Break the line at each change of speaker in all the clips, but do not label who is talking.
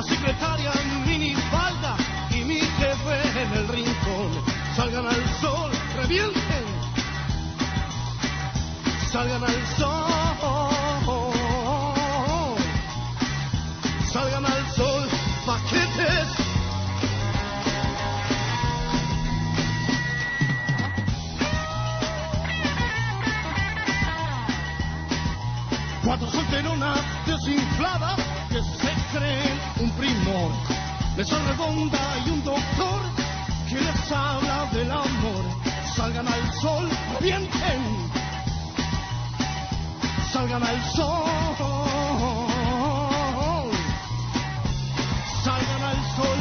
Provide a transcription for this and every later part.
Una secretaria en minifalda y mi jefe en el rincón. Salgan al sol, revienten, salgan al sol, salgan al sol, paquetes. Cuatro solteronas desinfladas que se creen un primor. Mesa redonda y un doctor que les habla del amor. Salgan al sol, revienten. Salgan al sol. Salgan al sol,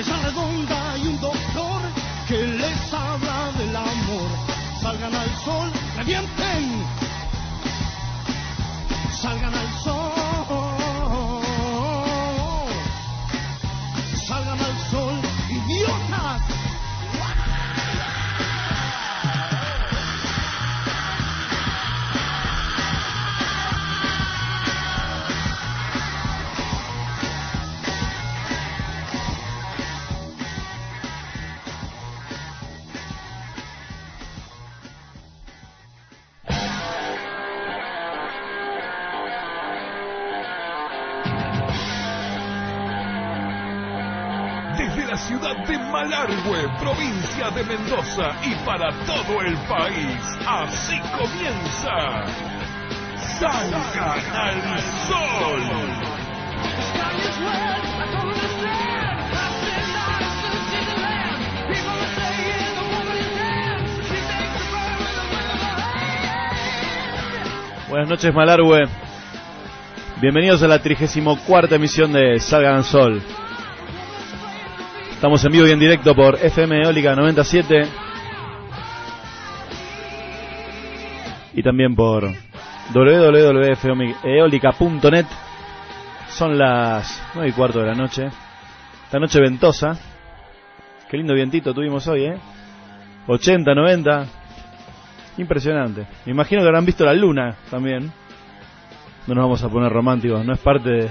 Mesa redonda y un
ciudad de Malargüe, provincia de Mendoza y para todo el país, así comienza. Salgan al sol.
Buenas noches Malargüe. Bienvenidos a la 34 emisión de Salgan al Sol. Estamos en vivo y en directo por FM Eólica 97 y también por www.eolica.net. Son las 9 y cuarto de la noche. Esta noche ventosa. Qué lindo vientito tuvimos hoy, ¿eh? 80, 90. Impresionante. Me imagino que habrán visto la luna también. No nos vamos a poner románticos, no es parte de,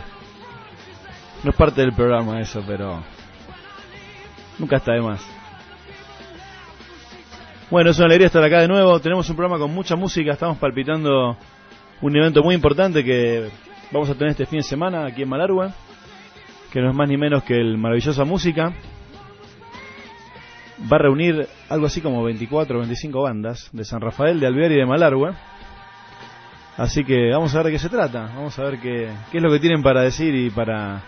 no es parte del programa eso, pero nunca está de más. Bueno, es una alegría estar acá de nuevo. Tenemos un programa con mucha música. Estamos palpitando un evento muy importante que vamos a tener este fin de semana aquí en Malargüe, que no es más ni menos que el Maravillosa Música. Va a reunir algo así como 24 o 25 bandas de San Rafael, de Alvear y de Malargüe. Así que vamos a ver de qué se trata. Vamos a ver qué, qué es lo que tienen para decir y para,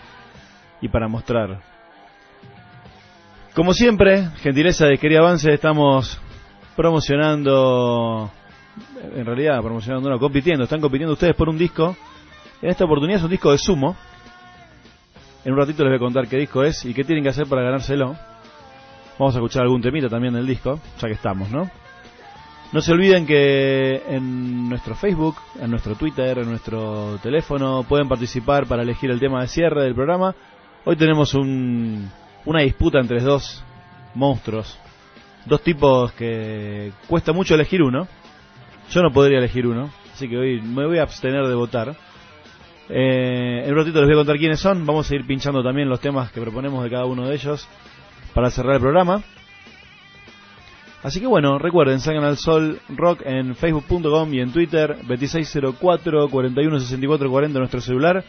y para mostrar. Como siempre, gentileza de Quería Avance, estamos promocionando, en realidad promocionando, no, compitiendo, están compitiendo ustedes por un disco. En esta oportunidad es un disco de sumo. En un ratito les voy a contar qué disco es y qué tienen que hacer para ganárselo. Vamos a escuchar algún temita también del disco, ya que estamos, ¿no? No se olviden que en nuestro Facebook, en nuestro Twitter, en nuestro teléfono pueden participar para elegir el tema de cierre del programa. Hoy tenemos un, una disputa entre dos monstruos, dos tipos que cuesta mucho elegir uno. Yo no podría elegir uno, así que hoy me voy a abstener de votar. Eh, en un ratito les voy a contar quiénes son. Vamos a ir pinchando también los temas que proponemos de cada uno de ellos para cerrar el programa. Así que bueno, recuerden, salgan al sol rock en facebook.com y en Twitter, 2604 416440 nuestro celular.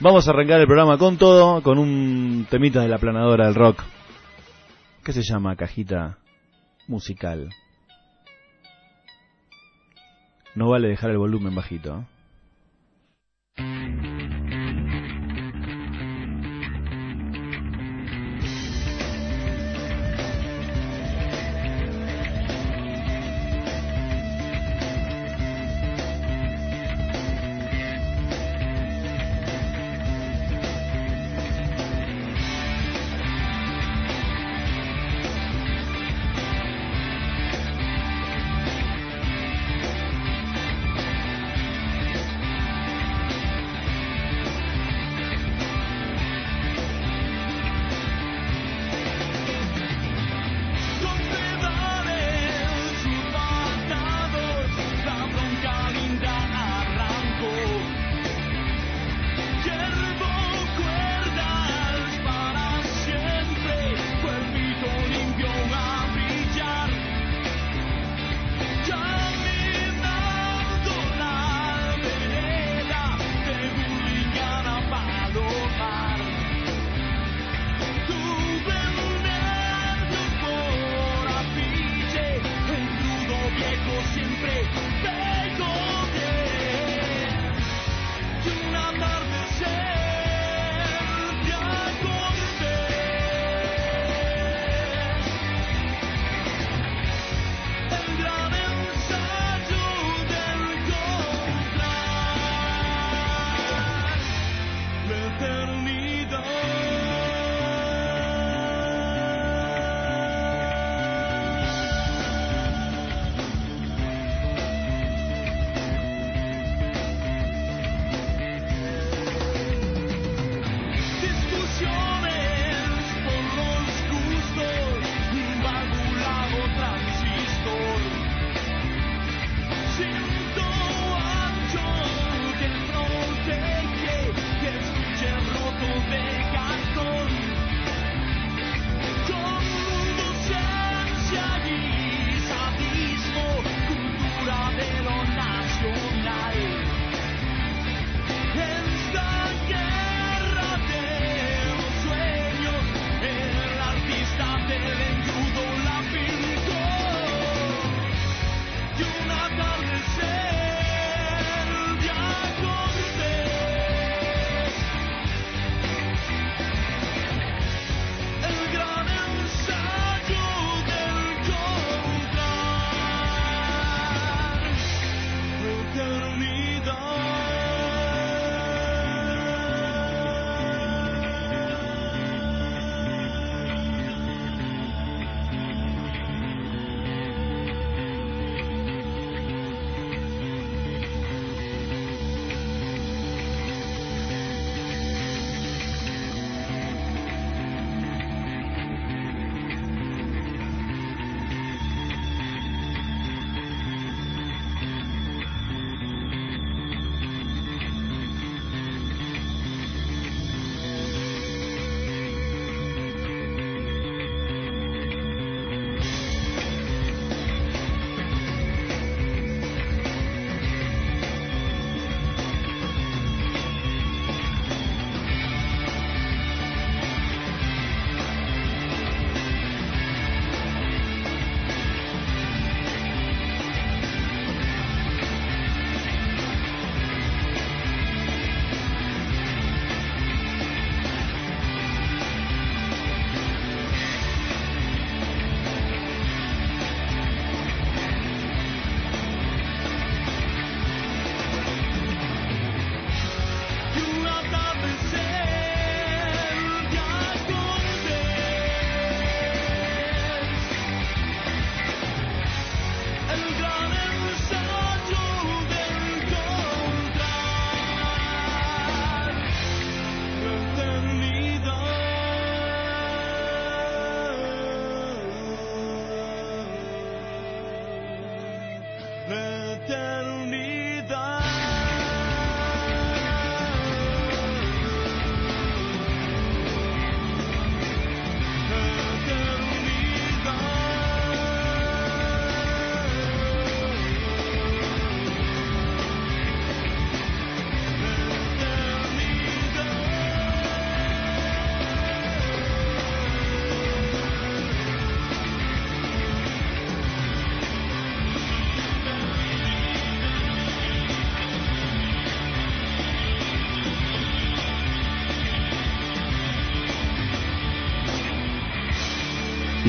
Vamos a arrancar el programa con todo, con un temita de la planadora del rock. ¿Qué se llama? Cajita musical. No vale dejar el volumen bajito. Y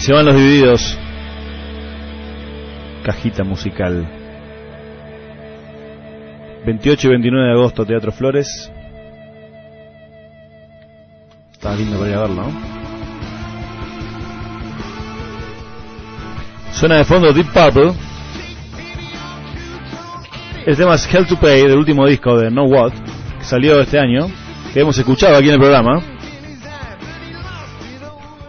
se van los divididos. Cajita musical. 28 y 29 de agosto, Teatro Flores. Estaba lindo para ir a verlo. Suena de fondo Deep Purple. El tema es Hell to Pay, del último disco de No What, que salió este año, que hemos escuchado aquí en el programa.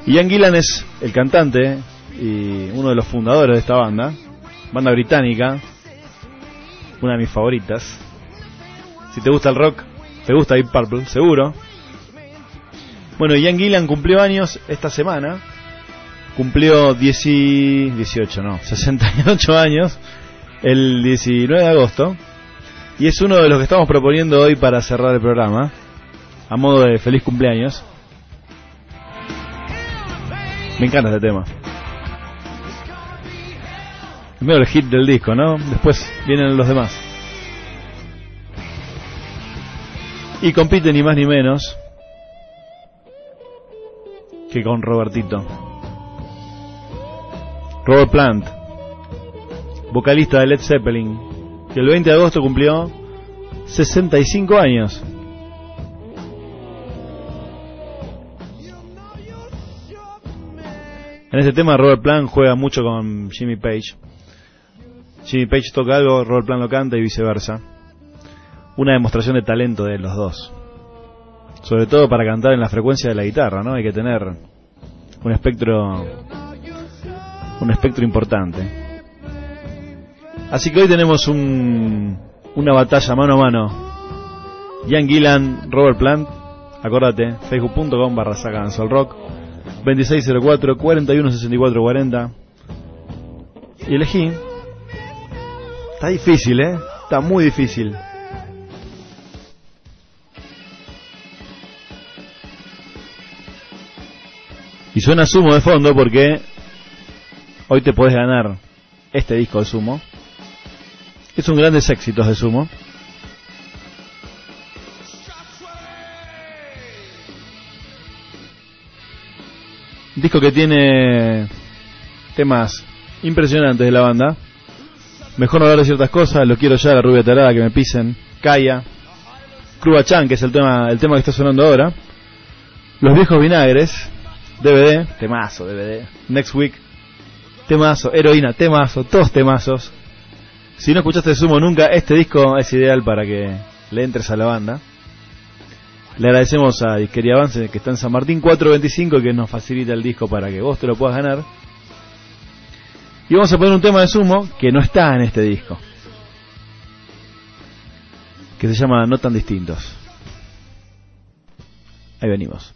Ian Gillan es el cantante y uno de los fundadores de esta banda, banda británica, una de mis favoritas. Si te gusta el rock, te gusta Deep Purple, seguro. Bueno, Ian Gillan cumplió años esta semana. Cumplió 10 y- 18, no, 68 años el 19 de agosto. Y es uno de los que estamos proponiendo hoy para cerrar el programa. A modo de feliz cumpleaños. Me encanta este tema. Primero el hit del disco, ¿no? Después vienen los demás. Y compite ni más ni menos que con Robertito. Robert Plant, vocalista de Led Zeppelin, que el 20 de agosto cumplió 65 años. En este tema Robert Plant juega mucho con Jimmy Page. Jimmy Page toca algo, Robert Plant lo canta y viceversa. Una demostración de talento de los dos. Sobre todo para cantar en la frecuencia de la guitarra, ¿no? Hay que tener un espectro un espectro importante. Así que hoy tenemos un, una batalla mano a mano. Ian Gillan, Robert Plant. Acordate, facebook.com barra rock. 2604 4164 40 y elegí. Está difícil eh está muy difícil. Y suena Sumo de fondo porque hoy te puedes ganar este disco de Sumo. Es un grandes éxitos de Sumo disco que tiene temas impresionantes de la banda. Mejor no hablar de ciertas cosas, lo quiero ya, la rubia tarada, que me pisen, Kaya, Chan, que es el tema, el tema que está sonando ahora, Los viejos vinagres, DVD, temazo, DVD, Next Week, temazo, Heroína, temazo, todos temazos. Si no escuchaste Sumo nunca, este disco es ideal para que le entres a la banda. Le agradecemos a Disquería Avance que está en San Martín 425 que nos facilita el disco para que vos te lo puedas ganar. Y vamos a poner un tema de sumo que no está en este disco. Que se llama No tan distintos. Ahí venimos.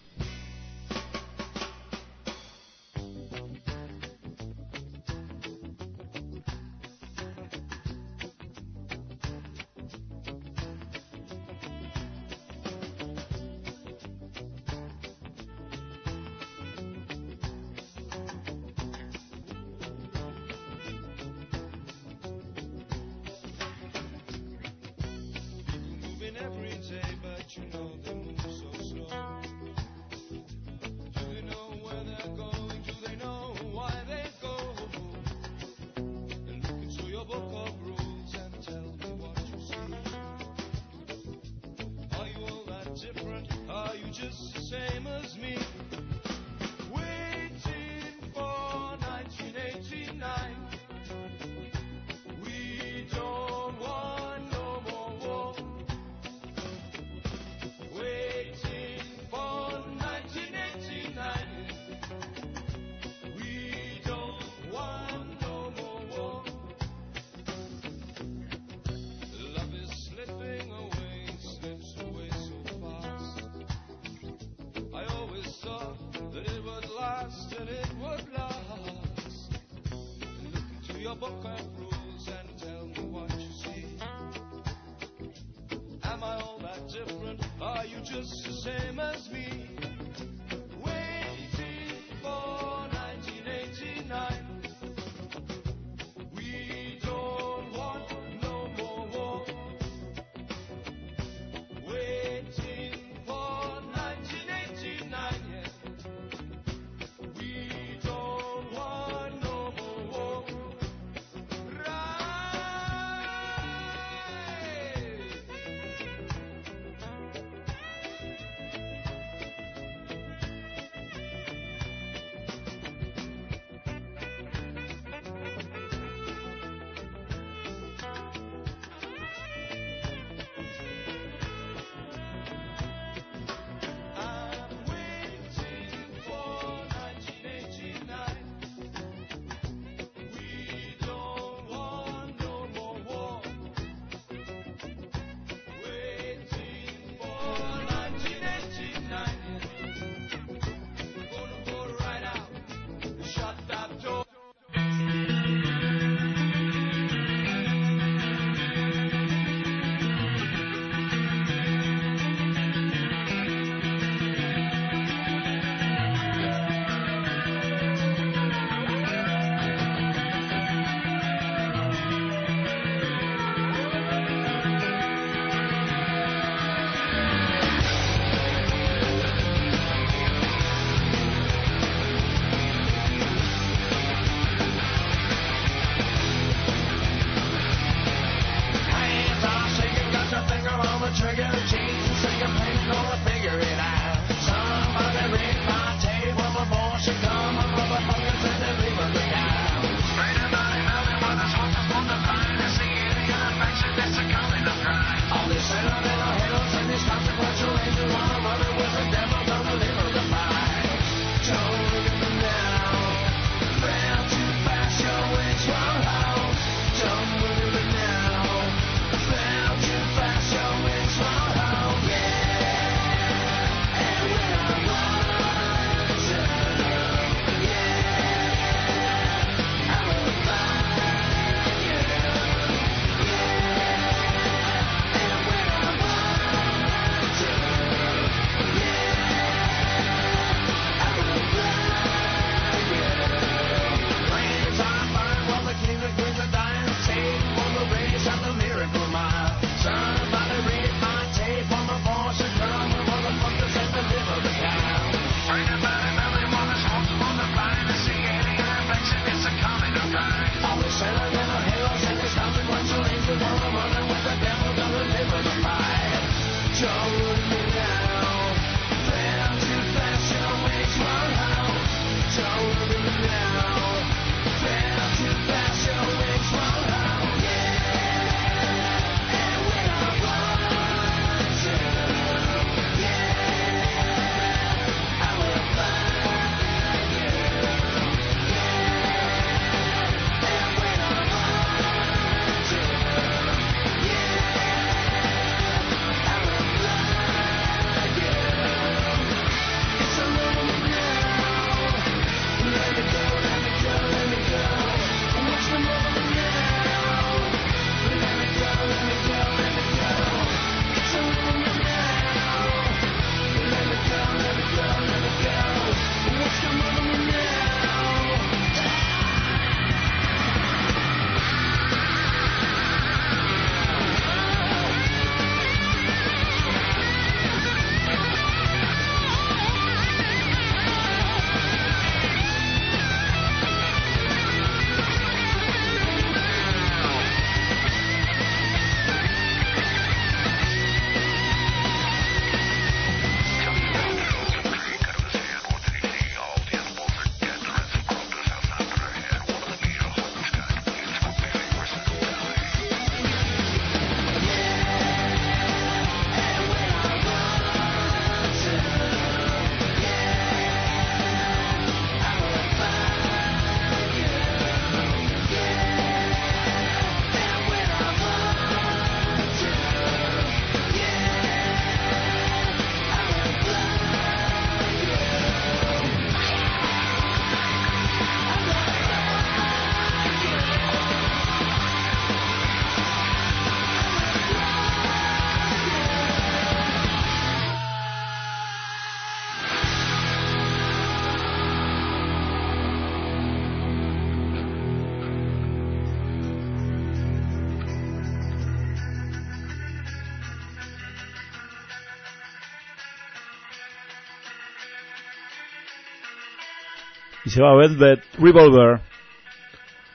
Se va Velvet Revolver,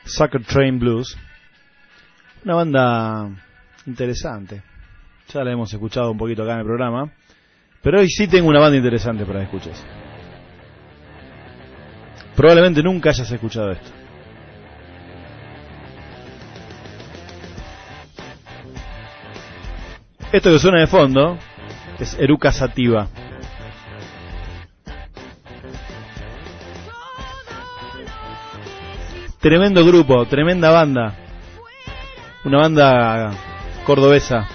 Sucker Train Blues. Una banda interesante. Ya la hemos escuchado un poquito acá en el programa. Pero hoy sí tengo una banda interesante para que escuches. Probablemente nunca hayas escuchado esto. Esto que suena de fondo es Eruca Sativa. Tremendo grupo, tremenda banda. Una banda cordobesa.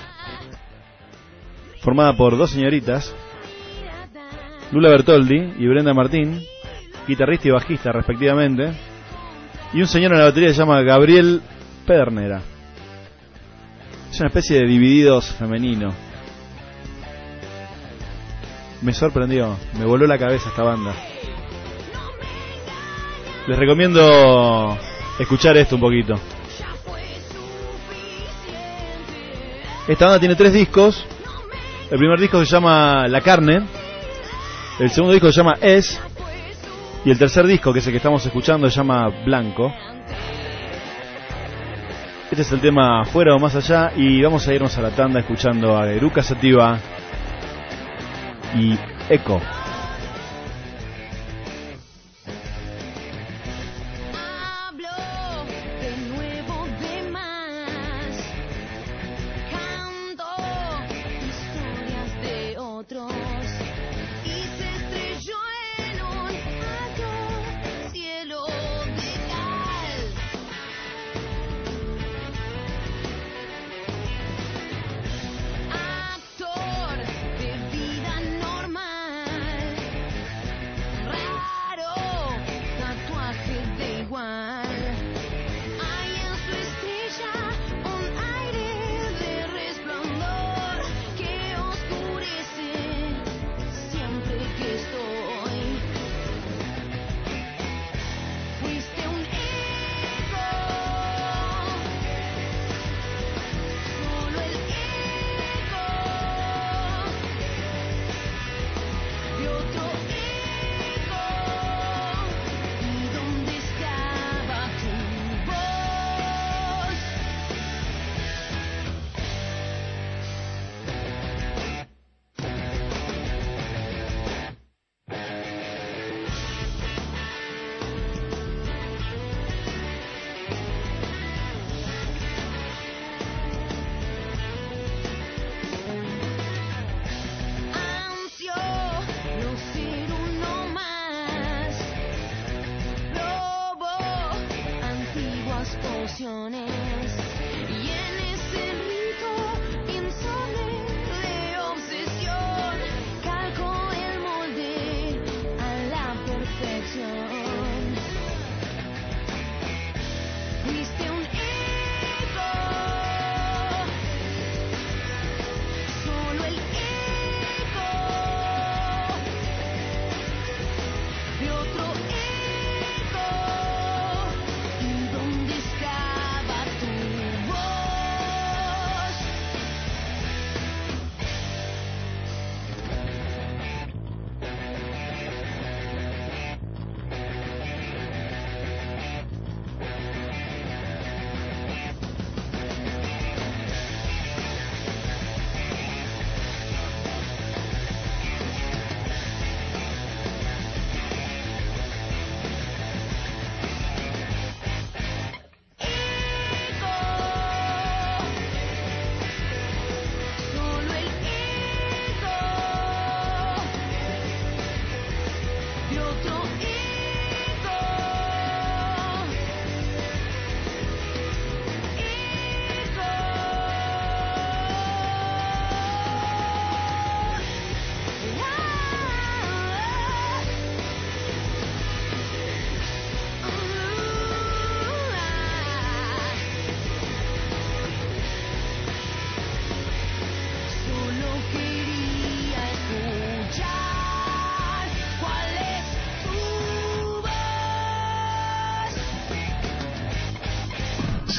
Formada por dos señoritas, Lula Bertoldi y Brenda Martín, guitarrista y bajista respectivamente. Y un señor en la batería que se llama Gabriel Pedernera. Es una especie de divididos femenino. Me sorprendió, me voló la cabeza esta banda. Les recomiendo escuchar esto un poquito. Esta banda tiene tres discos. El primer disco se llama La Carne. El segundo disco se llama Es. Y el tercer disco, que es el que estamos escuchando, se llama Blanco. Este es el tema Fuera o Más Allá. Y vamos a irnos a la tanda escuchando a Eruca Sativa y Eco.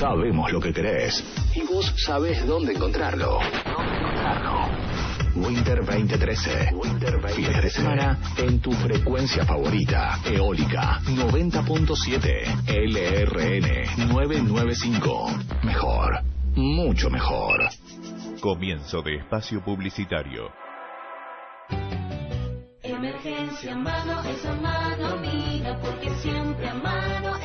Sabemos lo que querés. Y vos sabés dónde encontrarlo. ¿Dónde encontrarlo? Winter 2013. Winter 2013. Fines de semana en tu frecuencia favorita. Eólica 90.7. LRN 995. Mejor. Mucho mejor.
Comienzo de espacio publicitario.
Emergencia mano es a mano amiga porque siempre a mano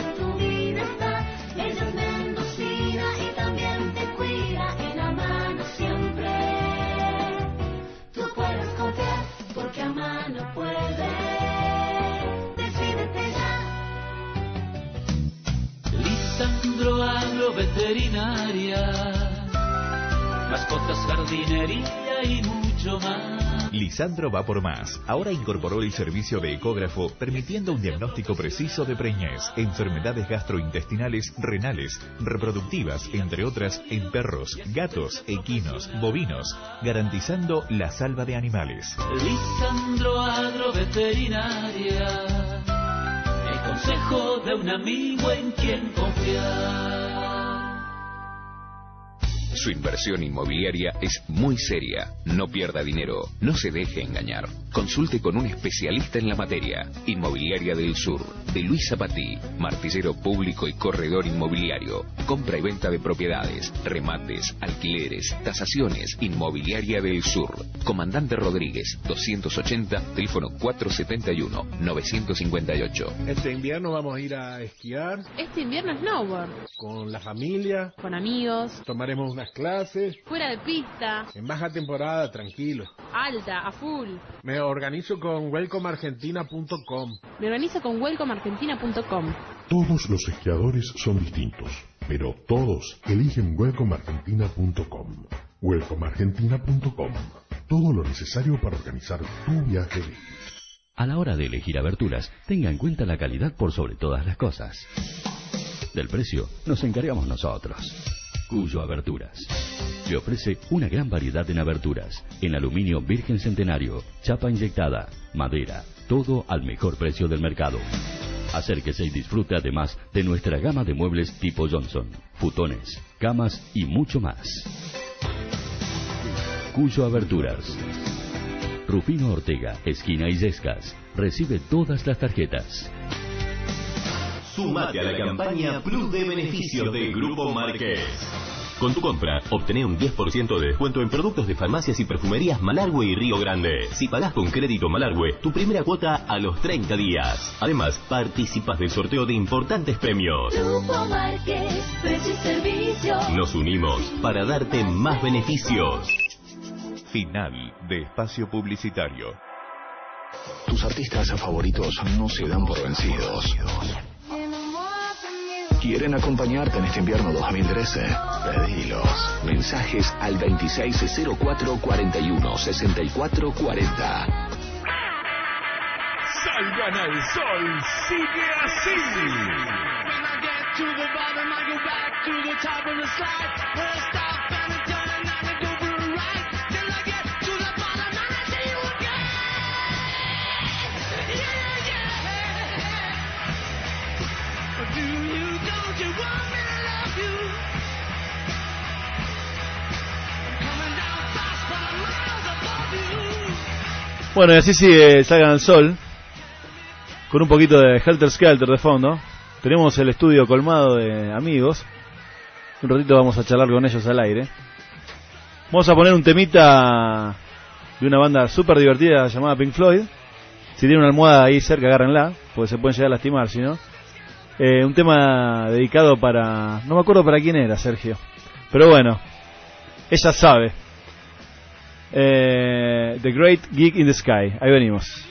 mascotas, jardinería y mucho más.
Lisandro va por más. Ahora incorporó el servicio de ecógrafo, permitiendo un diagnóstico preciso de preñez, enfermedades gastrointestinales, renales, reproductivas, entre otras, en perros, gatos, equinos, bovinos, garantizando la salva de animales.
Lisandro Agroveterinaria, el consejo de un amigo en quien confiar.
Su inversión inmobiliaria es muy seria. No pierda dinero. No se deje engañar. Consulte con un especialista en la materia. Inmobiliaria del Sur. De Luis Zapatí. Martillero público y corredor inmobiliario. Compra y venta de propiedades. Remates. Alquileres. Tasaciones. Inmobiliaria del Sur. Comandante Rodríguez. 280. Teléfono 471-958.
Este invierno vamos a ir a esquiar
Este invierno snowboard,
con la familia,
con amigos,
tomaremos clases,
fuera de pista,
en baja temporada, tranquilo.
alta, a full.
Me organizo con welcomeargentina.com.
Me organizo con welcomeargentina.com.
Todos los esquiadores son distintos, pero todos eligen welcomeargentina.com. Welcomeargentina.com. Todo lo necesario para organizar tu viaje.
A la hora de elegir aberturas, tenga en cuenta la calidad por sobre todas las cosas. Del precio nos encargamos nosotros. Cuyo Aberturas. Le ofrece una gran variedad en aberturas, en aluminio virgen centenario, chapa inyectada, madera, todo al mejor precio del mercado. Acérquese y disfrute además de nuestra gama de muebles tipo Johnson, futones, camas y mucho más. Cuyo Aberturas. Rufino Ortega, esquina Illescas. Recibe todas las tarjetas.
Sumate a la campaña Plus de Beneficios de Grupo Marqués. Con tu compra, obtené un 10% de descuento en productos de farmacias y perfumerías Malargüe y Río Grande. Si pagás con crédito Malargüe, tu primera cuota a los 30 días. Además, participas del sorteo de importantes premios.
Grupo Marqués, precio y servicio.
Nos unimos para darte más beneficios.
Final de espacio publicitario.
Tus artistas favoritos no se dan por vencidos. ¿Quieren acompañarte en este invierno 2013? Pedilos. Mensajes al 260441 6440.
Salgan al sol, sigue así.
Bueno, y así sigue Salgan al Sol. Con un poquito de Helter Skelter de fondo. Tenemos el estudio colmado de amigos. Un ratito vamos a charlar con ellos al aire. Vamos a poner un temita de una banda súper divertida llamada Pink Floyd. Si tienen una almohada ahí cerca, agárrenla, porque se pueden llegar a lastimar, si no. Eh, un tema dedicado para... No me acuerdo para quién era, Sergio. Pero bueno, ella sabe. Eh, the Great Geek in the Sky. Ahí venimos.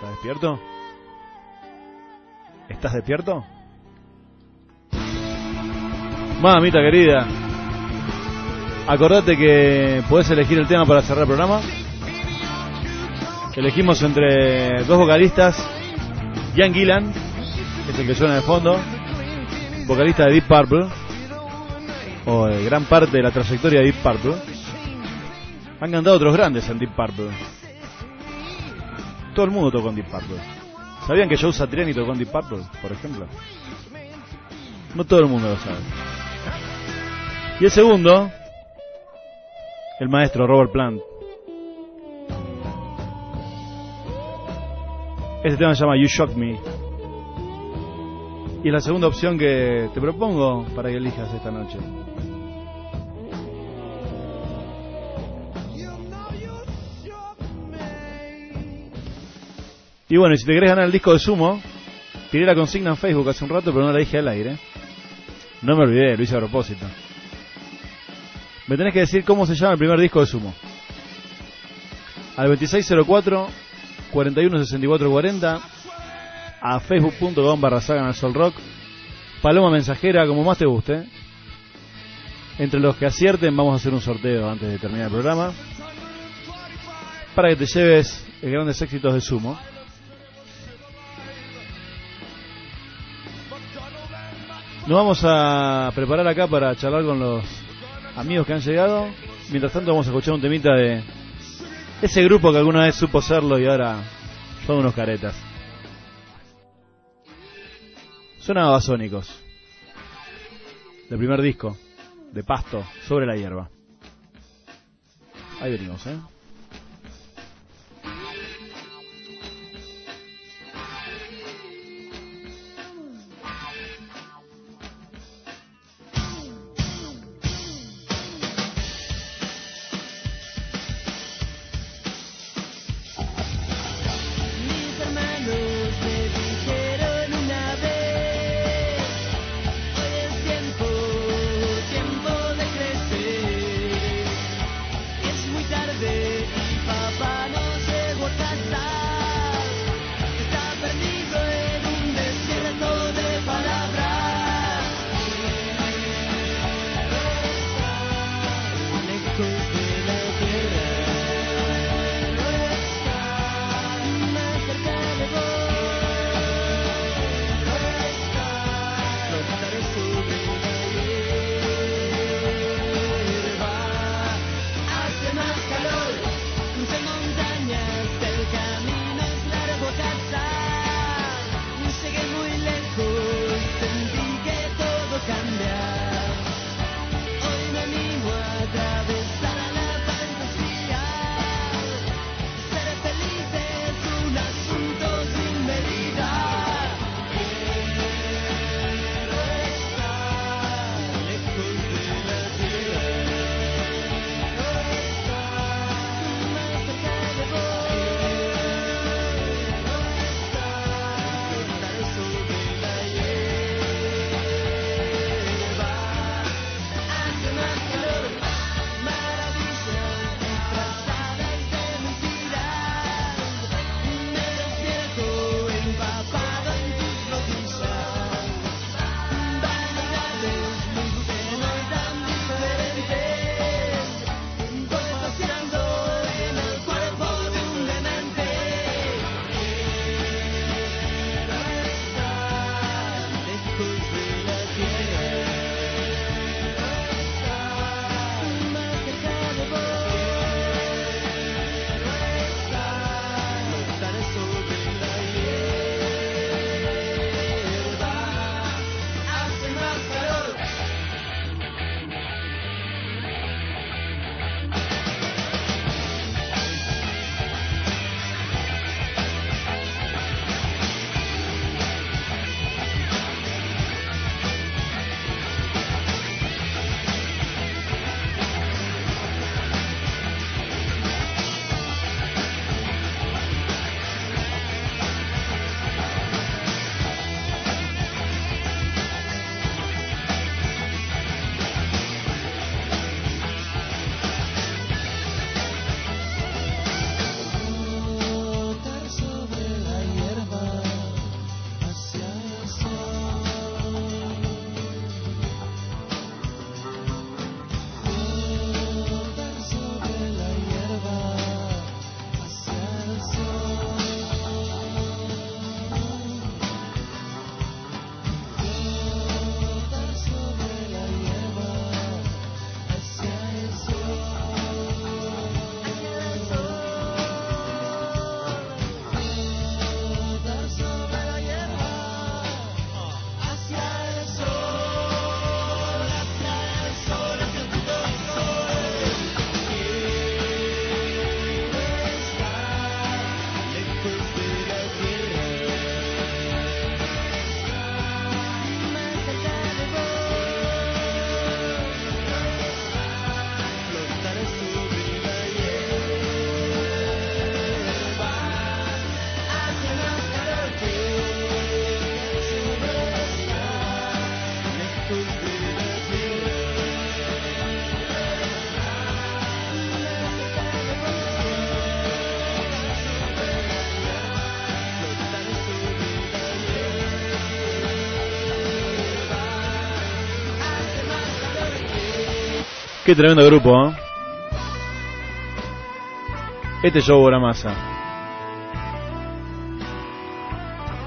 ¿Estás despierto? ¿Estás despierto? Mamita querida, acordate que podés elegir el tema para cerrar el programa. Elegimos entre dos vocalistas, Ian Gillan, que es el que suena de fondo, vocalista de Deep Purple, o de gran parte de la trayectoria de Deep Purple, han cantado otros grandes en Deep Purple. Todo el mundo tocó en Deep. ¿Sabían que Joe Satriani tocó en Deep Purple, por ejemplo? No todo el mundo lo sabe. Y el segundo, el maestro Robert Plant. Este tema se llama You Shock Me. Y es la segunda opción que te propongo para que elijas esta noche. Y bueno, y si te querés ganar el disco de Sumo, tiré la consigna en Facebook hace un rato, pero no la dije al aire. No me olvidé, lo hice a propósito. Me tenés que decir cómo se llama el primer disco de Sumo. Al 2604 416440 a facebook.com barra sagan paloma mensajera como más te guste entre los que acierten vamos a hacer un sorteo antes de terminar el programa para que te lleves grandes éxitos de sumo nos vamos a preparar acá para charlar con los amigos que han llegado mientras tanto vamos a escuchar un temita de ese grupo que alguna vez supo serlo y ahora son unos caretas. Suena a Babasónicos. Del primer disco. De pasto. Sobre la hierba. Ahí venimos, ¿eh? Qué tremendo grupo, ¿eh? Este show la masa.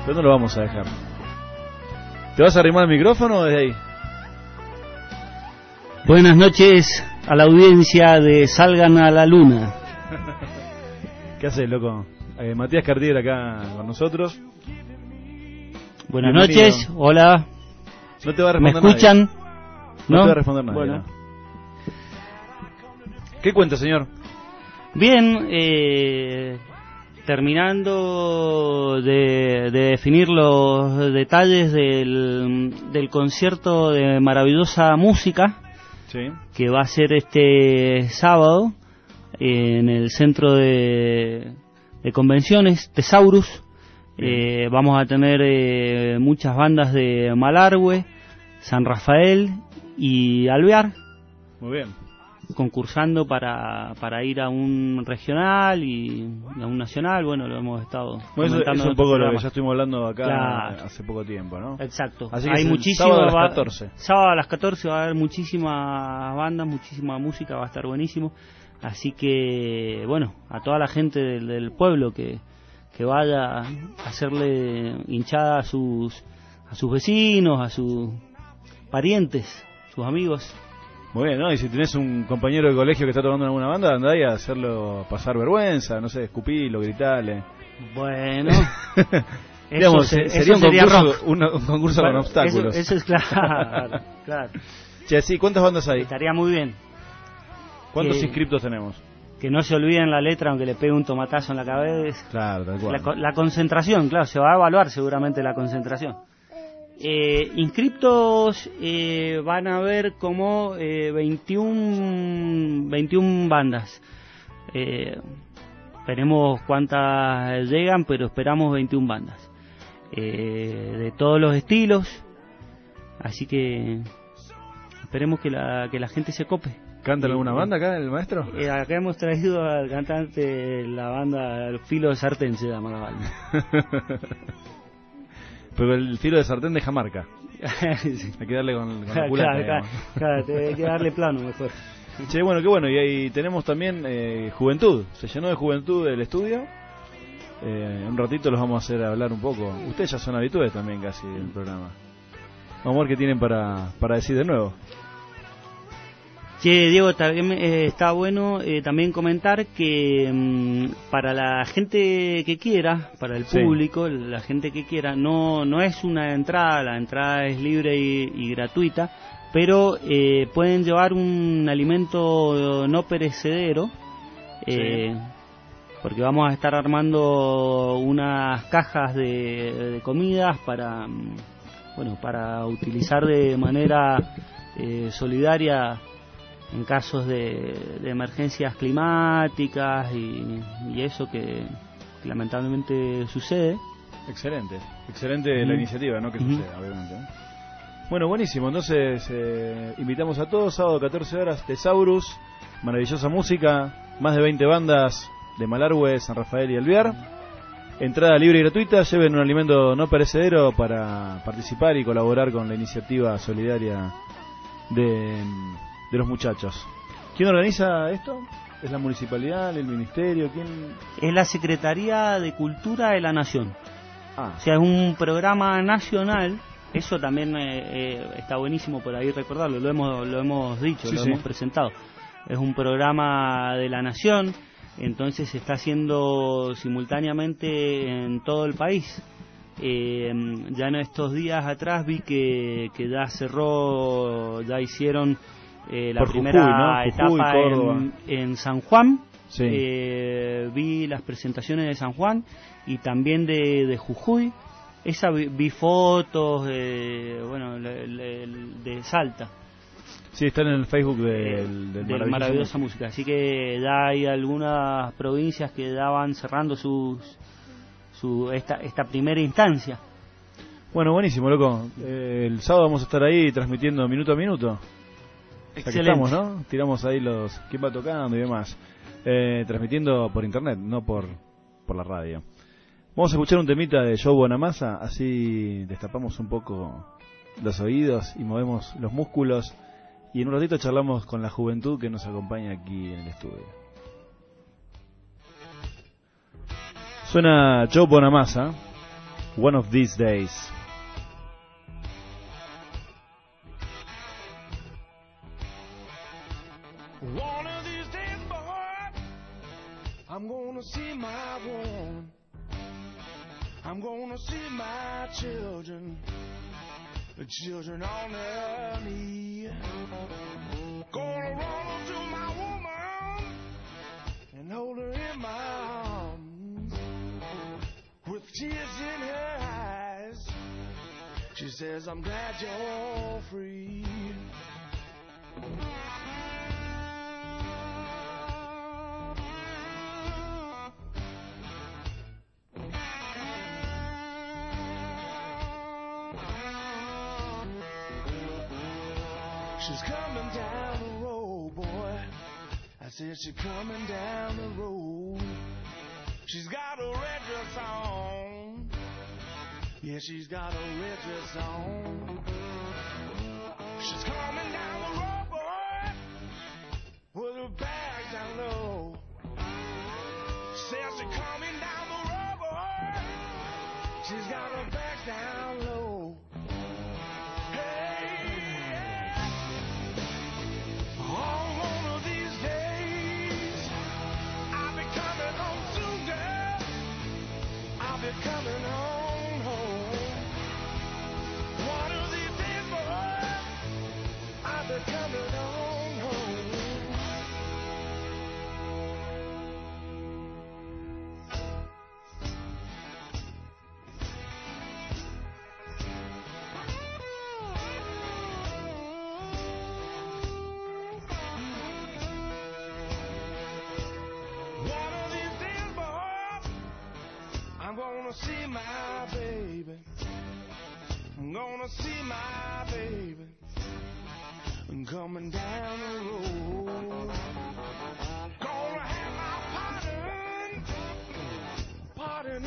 Pero no lo vamos a dejar. ¿Te vas a arrimar el micrófono o desde ahí?
Buenas noches a la audiencia de Salgan a la Luna.
¿Qué haces, loco? Eh, Matías Cartier acá con nosotros.
Buenas
Bienvenido.
noches, hola.
No te va a
¿Me
responder
escuchan?
nadie. No, te va a responder nadie.
Bueno.
no. ¿Qué cuenta, señor?
Bien, eh, terminando de, de definir los detalles del, del concierto de maravillosa música
Sí.
que va a ser este sábado en el centro de, de convenciones Tesaurus. Eh, vamos a tener eh, muchas bandas de Malargüe, San Rafael y Alvear
Muy bien.
Concursando para, para ir a un regional y, y a un nacional. Bueno, lo hemos estado
Bueno, eso
comentando
es un poco lo que ya estuvimos hablando acá
Claro.
hace poco tiempo, ¿no?
Exacto.
Así que
Hay muchísimo,
sábado a las
va-
14.
sábado a las 14 va a haber muchísimas bandas, muchísima música, va a estar buenísimo. Así que, bueno, a toda la gente del, del pueblo que, que vaya a hacerle hinchada a sus, a sus vecinos, a sus parientes, sus amigos.
Muy bien, ¿no? Y si tenés un compañero de colegio que está tocando en alguna banda, andá ahí a hacerlo pasar vergüenza, no sé, escupilo, gritale.
Bueno,
Digamos,
se-
se- sería, un,
sería
concurso, un, un concurso
Bueno,
con obstáculos.
Eso, eso es claro, claro.
Che, sí, ¿cuántas bandas hay?
Estaría muy bien.
¿Cuántos
Que-
inscriptos tenemos?
Que no se olviden la letra aunque le pegue un tomatazo en la cabeza.
Claro, tal cual.
La concentración, claro, se va a evaluar seguramente la concentración. Eh, inscriptos eh, van a haber como eh, 21, 21 bandas. Eh, veremos cuántas llegan, pero esperamos 21 bandas. Eh, de todos los estilos. Así que esperemos que la, que la gente se cope.
¿Canta
Y-
alguna banda acá, el maestro?
eh, acá hemos traído al cantante la banda El Filo de Sartén, se llama la banda.
Pero el filo de sartén deja marca. Hay que darle con, con la
Claro,
culata,
claro, claro, te- hay que darle plano mejor.
Che, bueno, qué bueno. Y ahí tenemos también eh, juventud. Se llenó de juventud el estudio. Eh, un ratito los vamos a hacer hablar un poco. Ustedes ya son habituales también casi del programa. Vamos a ver qué tienen para, para decir de nuevo.
Che, Diego, también eh, está bueno eh, también comentar que mm, para la gente que quiera, para el
Sí.
público, la gente que quiera, no, no es una entrada, la entrada es libre y, y gratuita, pero eh, pueden llevar un alimento no perecedero, eh, porque vamos a estar armando unas cajas de, de comidas para, mm, bueno, para utilizar de manera eh, solidaria en casos de, de emergencias climáticas y, y eso que, que lamentablemente sucede.
Excelente, excelente la iniciativa, ¿no? Que suceda, obviamente. ¿eh? Bueno, buenísimo. Entonces, eh, invitamos a todos, sábado 14 horas, Tesaurus, maravillosa música, más de 20 bandas de Malargüe, San Rafael y Alvear. Entrada libre y gratuita, lleven un alimento no perecedero para participar y colaborar con la iniciativa solidaria de, de los muchachos. ¿Quién organiza esto? ¿Es la municipalidad, el ministerio? ¿Quién?
Es la Secretaría de Cultura de la Nación.
Ah,
O sea, es un programa nacional. Eso también eh, eh, está buenísimo por ahí recordarlo. Lo hemos, lo hemos dicho,
Sí,
lo
sí.
hemos presentado. Es un programa de la Nación. Entonces se está haciendo simultáneamente en todo el país. Eh, ya en estos días atrás vi que, que ya cerró, ya hicieron eh, la
Por Jujuy,
primera
¿no? Jujuy,
etapa en, en San Juan.
Sí.
Eh, vi las presentaciones de San Juan y también de, de Jujuy. Esa vi, vi fotos, eh, bueno, le- le- de Salta,
sí, están en el Facebook del, del
de maravillosa música. Así que ya hay algunas provincias que ya van cerrando sus, su, esta, esta primera instancia.
Bueno, buenísimo, loco. Eh, el sábado vamos a estar ahí transmitiendo minuto a minuto.
Excelente.
estamos, ¿no? Tiramos ahí los quién va tocando y demás. Eh, transmitiendo por internet, no por, por la radio. Vamos a escuchar un temita de Joe Bonamassa, así destapamos un poco los oídos y movemos los músculos Y en un ratito charlamos con la juventud que nos acompaña aquí en el estudio. Suena Joe Bonamassa, One of These Days.
Gonna see my woman. I'm gonna see my children, the children on their knee. Gonna run to my woman and hold her in my arms with tears in her eyes. She says, I'm glad you're free. She's coming down the road, boy. I said she's coming down the road. She's got a red dress on. Yeah, she's got a red dress on. She's coming down gonna see my baby. I'm gonna see my baby. I'm coming down the road. Gonna have my pardon, pardon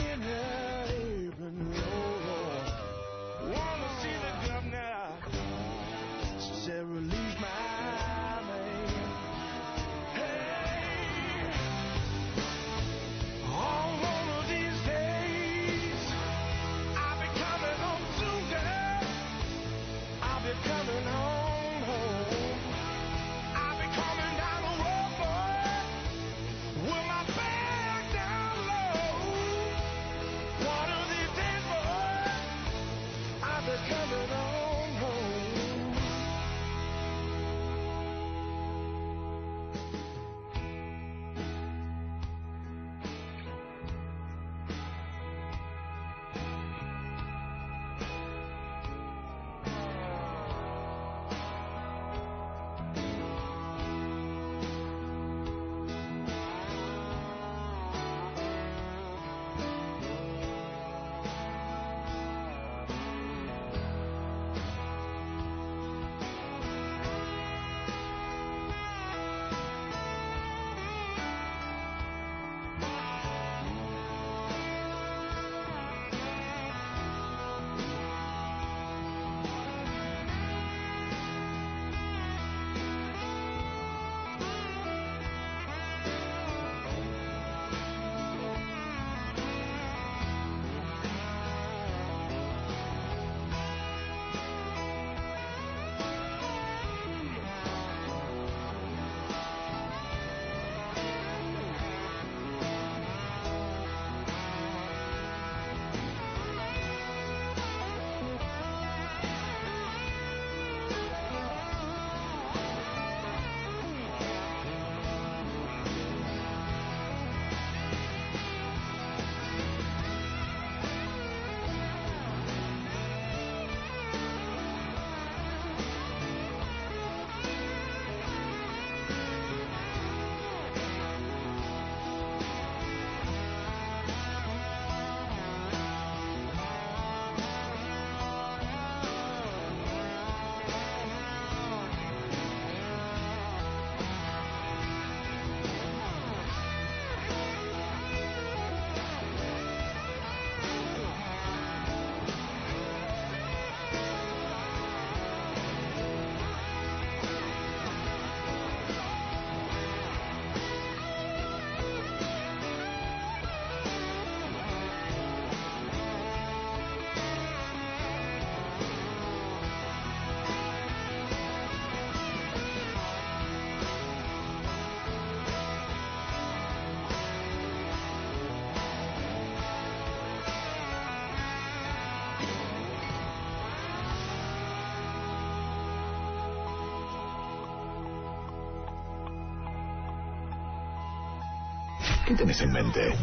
¿Qué tenés en mente?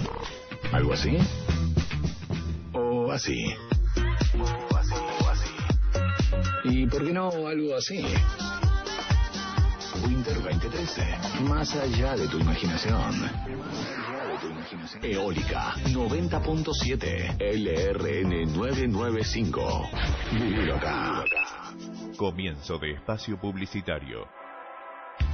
¿Algo así? ¿O así? ¿O así? ¿O así? ¿Y por qué no algo así? Winter 2013. Más allá de tu imaginación. Eólica 90.7 LRN 995. Vivir acá.
Comienzo de espacio publicitario.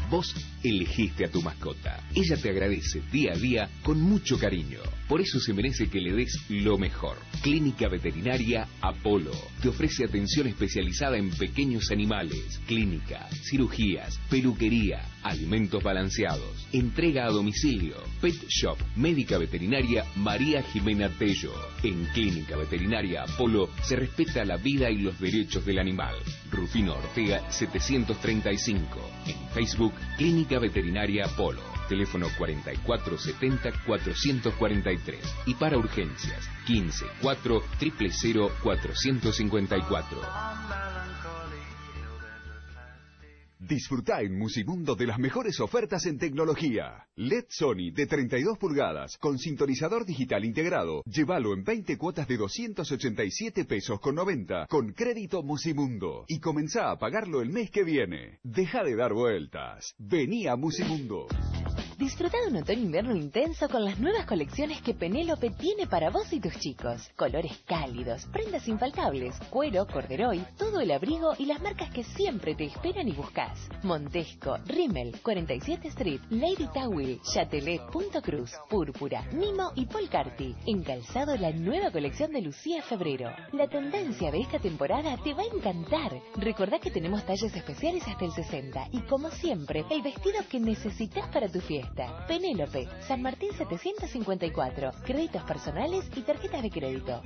Vos elegiste a tu mascota. Ella te agradece día a día con mucho cariño. Por eso se merece que le des lo mejor. Clínica Veterinaria Apolo. Te ofrece atención especializada en pequeños animales, clínica, cirugías, peluquería, alimentos balanceados, entrega a domicilio, pet shop, médica veterinaria María Jimena Tello. En Clínica Veterinaria Apolo se respeta la vida y los derechos del animal. Rufino Ortega 735. En Facebook Clínica Veterinaria Apolo. Teléfono 4470-443. Y para urgencias 15 4 000 454.
Disfruta en Musimundo de las mejores ofertas en tecnología. LED Sony de 32 pulgadas con sintonizador digital integrado. Llévalo en 20 cuotas de 287 pesos con 90 con crédito Musimundo y comenzá a pagarlo el mes que viene. Deja de dar vueltas. Vení a Musimundo.
Disfruta de un otoño-invierno intenso con las nuevas colecciones que Penélope tiene para vos y tus chicos. Colores cálidos, prendas infaltables, cuero, corderoy, todo el abrigo y las marcas que siempre te esperan y buscas. Montesco, Rimmel, 47 Street, Lady Towel, Chatelet, Punto Cruz, Púrpura, Mimo y Polcarti. En calzado la nueva colección de Lucía Febrero. La tendencia de esta temporada te va a encantar. Recordá que tenemos talles especiales hasta el 60 y como siempre, el vestido que necesitas para tu fiesta. Penélope, San Martín 754. Créditos personales y tarjetas de crédito.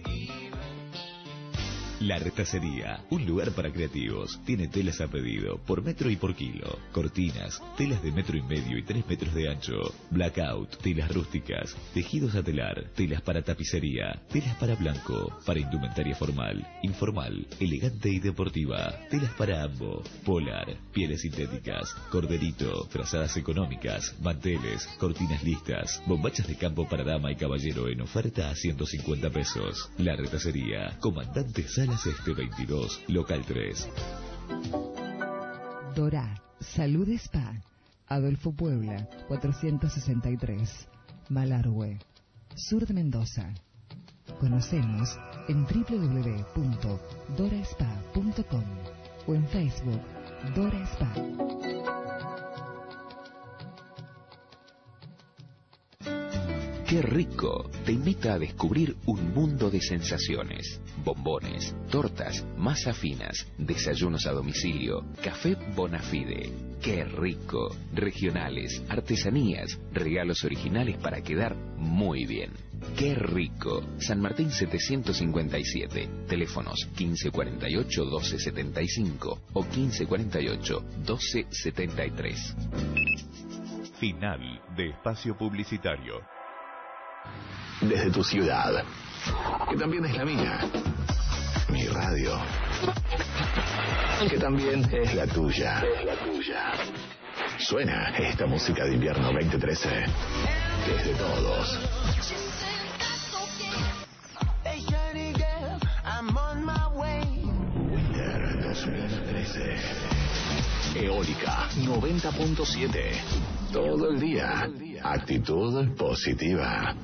La Retacería, un lugar para creativos. Tiene telas a pedido, por metro y por kilo. Cortinas, telas de metro y medio y tres metros de ancho. Blackout, telas rústicas, tejidos a telar, telas para tapicería, telas para blanco, para indumentaria formal, informal, elegante y deportiva. Telas para ambos, polar, pieles sintéticas, corderito, frazadas económicas, manteles, cortinas listas, bombachas de campo para dama y caballero en oferta a 150 pesos. La Retacería, Comandante Este 22, Local 3.
Dora, Salud Spa, Adolfo Puebla, 463, Malargüe, Sur de Mendoza. Conocemos en www.doraspa.com o en Facebook Dora Spa.
Qué rico te invita a descubrir un mundo de sensaciones. Bombones, tortas, masa finas, desayunos a domicilio, café Bonafide. Qué rico. Regionales, artesanías, regalos originales para quedar muy bien. Qué rico. San Martín 757. Teléfonos 1548 1275 o 1548 1273.
Final de espacio publicitario.
Desde tu ciudad, que también es la mía. Mi radio, que también es la tuya. Es la tuya. Suena esta música de invierno 2013, que es de todos. Winter 2013. Eólica 90.7. Todo el día. Actitud positiva.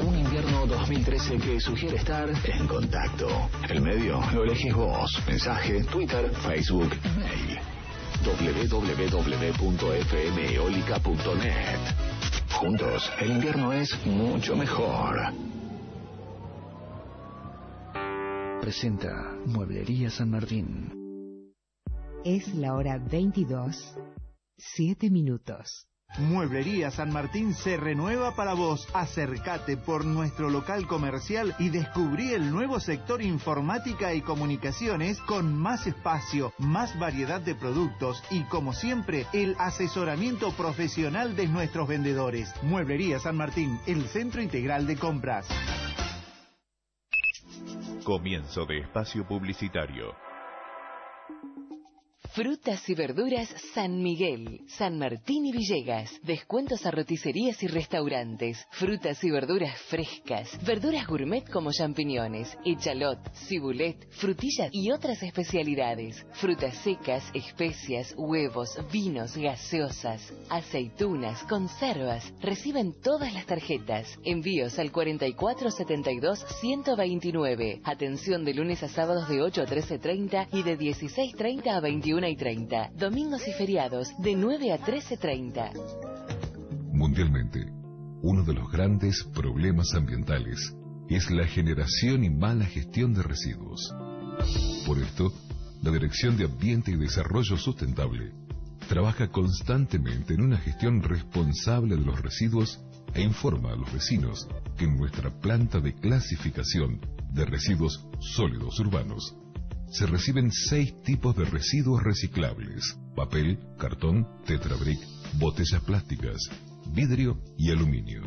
Un invierno 2013 que sugiere estar en contacto. El medio lo elegís vos. Mensaje, Twitter, Facebook, mail. www.fmeolica.net. Juntos, el invierno es mucho mejor.
Presenta Mueblería San Martín.
Es la hora 22, 7 minutos.
Mueblería San Martín se renueva para vos. Acércate por nuestro local comercial y descubrí el nuevo sector informática y comunicaciones con más espacio, más variedad de productos y como siempre el asesoramiento profesional de nuestros vendedores. Mueblería San Martín, el centro integral de compras.
Comienzo de espacio publicitario.
Frutas y verduras San Miguel, San Martín y Villegas. Descuentos a roticerías y restaurantes. Frutas y verduras frescas. Verduras gourmet como champiñones, echalot, cibulet, frutillas y otras especialidades. Frutas secas, especias, huevos, vinos, gaseosas, aceitunas, conservas. Reciben todas las tarjetas. Envíos al 4472 129. Atención de lunes a sábados de 8 a 13.30 y de 16.30 a 21 y 30. Domingos y feriados de 9 a 13.30.
Mundialmente, uno de los grandes problemas ambientales es la generación y mala gestión de residuos. Por esto, la Dirección de Ambiente y Desarrollo Sustentable trabaja constantemente en una gestión responsable de los residuos e informa a los vecinos que nuestra planta de clasificación de residuos sólidos urbanos se reciben seis tipos de residuos reciclables, papel, cartón, tetrabric, botellas plásticas, vidrio y aluminio.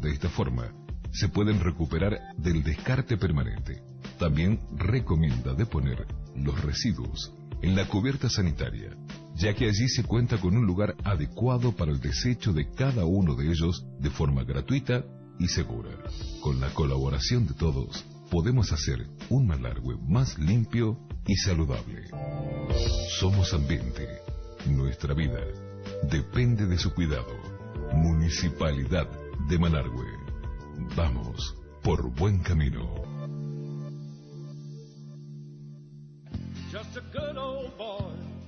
De esta forma, se pueden recuperar del descarte permanente. También recomienda deponer los residuos en la cubierta sanitaria, ya que allí se cuenta con un lugar adecuado para el desecho de cada uno de ellos de forma gratuita y segura. Con la colaboración de todos, podemos hacer un Malargüe más limpio y saludable. Somos ambiente. Nuestra vida depende de su cuidado. Municipalidad de Malargüe. Vamos por buen camino.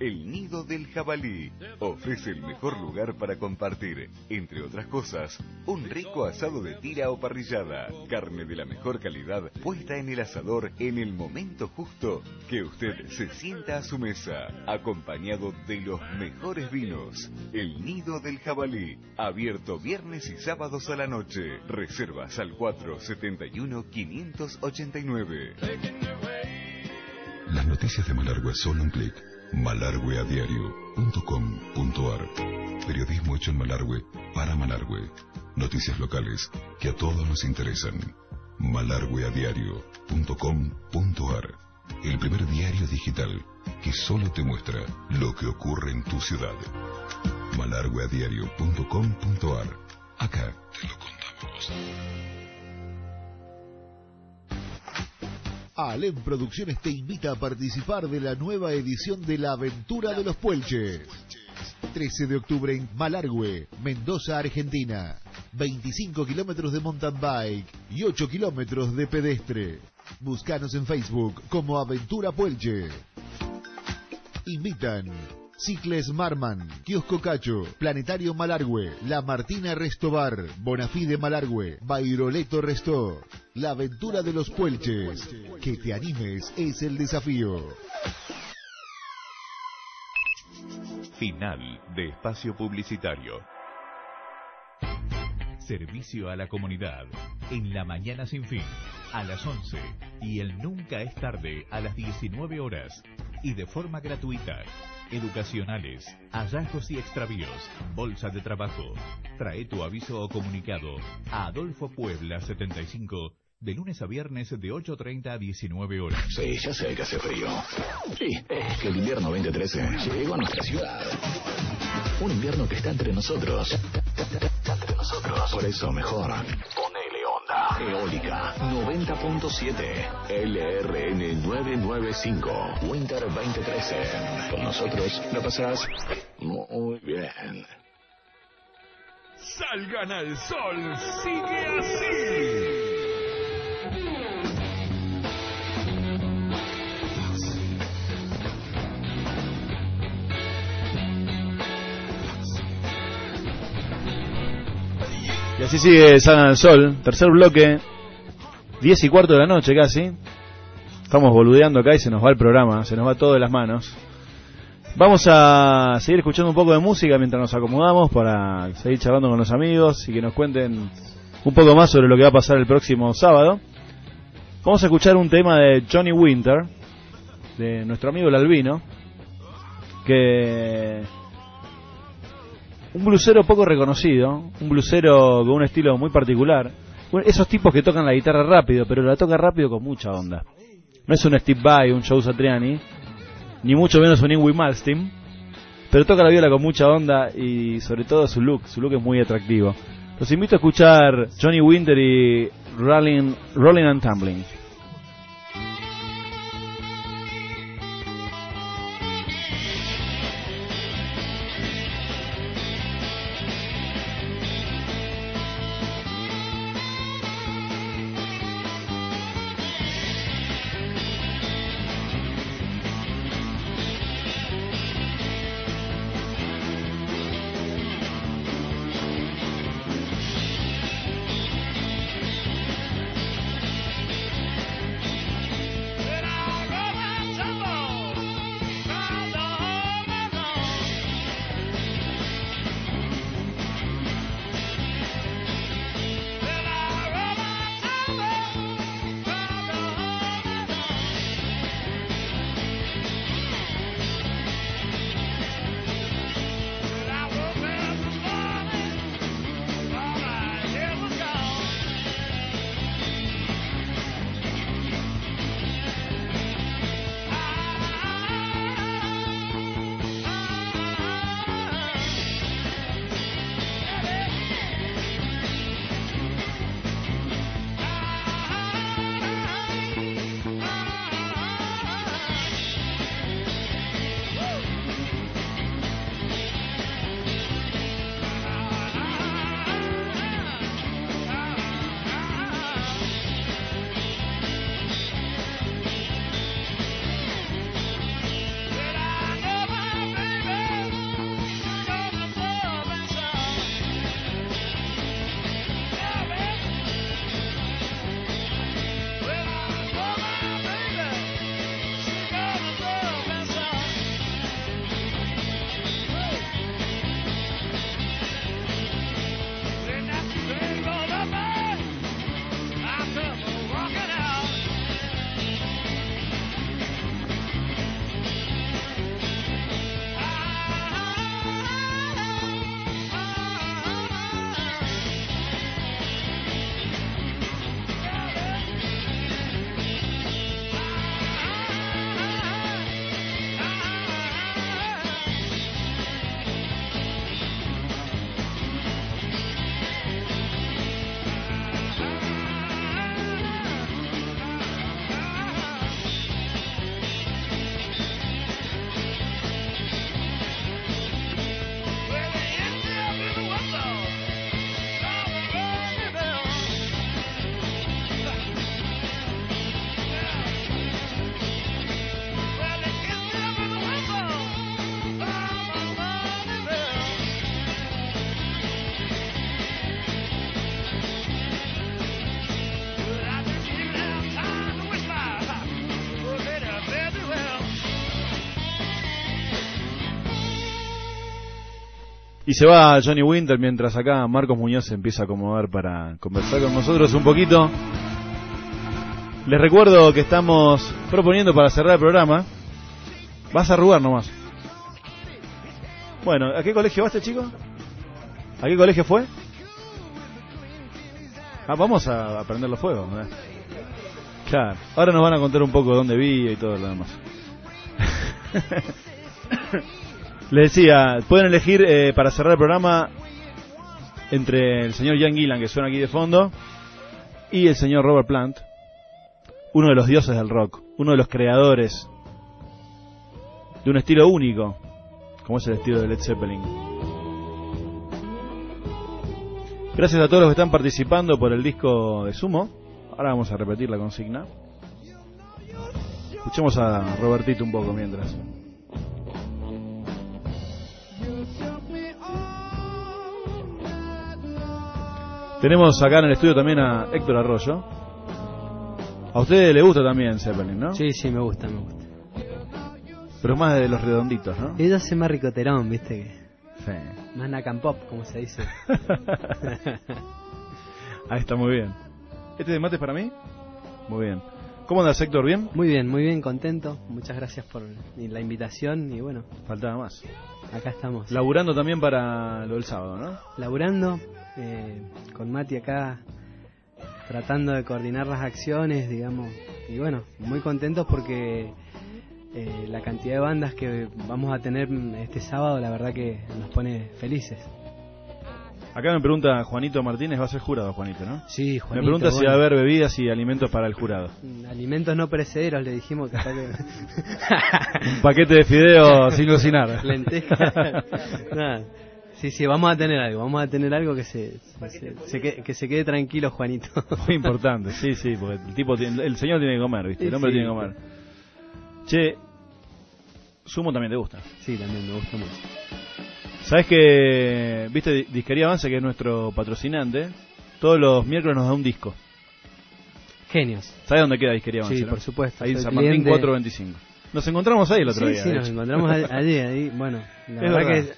El Nido del Jabalí ofrece el mejor lugar para compartir, entre otras cosas, un rico asado de tira o parrillada, carne de la mejor calidad puesta en el asador en el momento justo que usted se sienta a su mesa, acompañado de los mejores vinos. El Nido del Jabalí, abierto viernes y sábados a la noche. Reservas al 471 589.
Las noticias de Malargüe solo un clic. malargueadiario.com.ar Periodismo hecho en Malargüe para Malargüe. Noticias locales que a todos nos interesan. malargueadiario.com.ar El primer diario digital que solo te muestra lo que ocurre en tu ciudad. malargueadiario.com.ar Acá te lo contamos.
Alem Producciones te invita a participar de la nueva edición de La Aventura de los Puelches. 13 de octubre en Malargüe, Mendoza, Argentina. 25 kilómetros de mountain bike y 8 kilómetros de pedestre. Búscanos en Facebook como Aventura Puelche. Invitan Cicles Marman, Kiosco Cacho, Planetario Malargüe, La Martina Restobar, Bonafide Malargüe, Bairoleto Restó. La aventura de los Puelches. Que te animes es el desafío.
Final de espacio publicitario. Servicio a la comunidad. En la mañana sin fin, a las 11. Y el nunca es tarde, a las 19 horas. Y de forma gratuita. Educacionales, hallazgos y extravíos, bolsa de trabajo. Trae tu aviso o comunicado a Adolfo Puebla 75 de lunes a viernes de 8.30 a 19 horas.
Sí, ya sé que hace frío. Sí, es que el invierno 2013 llegó a nuestra ciudad. Un invierno que está entre nosotros. Está entre nosotros. Por eso mejor, onda. Eólica 90.7. LRN 995. Winter 2013. Con nosotros lo pasás muy bien.
Salgan al sol, sigue así.
Y así sigue Salgan al Sol, tercer bloque, 10 y cuarto de la noche casi. Estamos boludeando acá y se nos va el programa, se nos va todo de las manos. Vamos a seguir escuchando un poco de música mientras nos acomodamos para seguir charlando con los amigos y que nos cuenten un poco más sobre lo que va a pasar el próximo sábado. Vamos a escuchar un tema de Johnny Winter, de nuestro amigo el Albino, que un blusero poco reconocido, un blusero con un estilo muy particular. Bueno, esos tipos que tocan la guitarra rápido, pero la toca rápido con mucha onda. No es un Steve Vai, un Joe Satriani, ni mucho menos un Ingrid Malmsteen, pero toca la viola con mucha onda y sobre todo su look, su look es muy atractivo. Los invito a escuchar Johnny Winter y Rolling, Rolling and Tumbling. Y se va Johnny Winter mientras acá Marcos Muñoz se empieza a acomodar para conversar con nosotros un poquito. Les recuerdo que estamos proponiendo para cerrar el programa. Vas a arrugar nomás. Bueno, ¿a qué colegio va este chico? ¿A qué colegio fue? Ah, vamos a, a prender los fuegos. Claro. Ahora nos van a contar un poco dónde vive y todo lo demás. Les decía, pueden elegir eh, para cerrar el programa entre el señor Ian Gillan, que suena aquí de fondo, y el señor Robert Plant, uno de los dioses del rock, uno de los creadores de un estilo único, como es el estilo de Led Zeppelin. Gracias a todos los que están participando por el disco de Sumo. Ahora vamos a repetir la consigna. Escuchemos a Robertito un poco mientras. Tenemos acá en el estudio también a Héctor Arroyo. A usted le gusta también Zeppelin, ¿no?
Sí, sí, me gusta, me gusta.
Pero más de los redonditos, ¿no?
Ellos hacen más ricoterón, viste que.
Sí.
Más nacan pop, como se dice.
Ahí está muy bien. ¿Este de mate es para mí? Muy bien. ¿Cómo andas, Héctor? ¿Bien?
Muy bien, muy bien, contento. Muchas gracias por la invitación y bueno.
Faltaba más.
Acá estamos.
Laburando también para lo del sábado, ¿no?
Laburando eh, con Mati acá, tratando de coordinar las acciones, digamos. Y bueno, muy contentos porque Eh, la cantidad de bandas que vamos a tener este sábado, la verdad que nos pone felices.
Acá me pregunta Juanito Martínez, va a ser jurado Juanito, ¿no?
Sí,
Me
Juanito,
pregunta si va a haber bebidas y alimentos para el jurado.
Alimentos no perecederos, le dijimos que hasta que...
Un paquete de fideos sin cocinar.
Lentejas. Nada. Sí, sí, vamos a tener algo, vamos a tener algo que se, se- se que, que se quede tranquilo, Juanito.
Muy importante, sí, sí, porque el tipo tiene- el señor tiene que comer, ¿viste? El hombre
sí.
tiene que comer. Che, Sumo también te gusta.
Sí, también me gusta mucho.
¿Sabes que, viste, Disquería Avance, que es nuestro patrocinante, todos los miércoles nos da un disco.
Genios.
¿Sabes dónde queda Disquería Avance?
Sí,
no?
por supuesto,
Ahí en San Martín
cliente.
425. Nos encontramos ahí el otro
sí,
día.
sí, nos
hecho.
encontramos allí, ahí, bueno, la
Es
verdad,
verdad.
que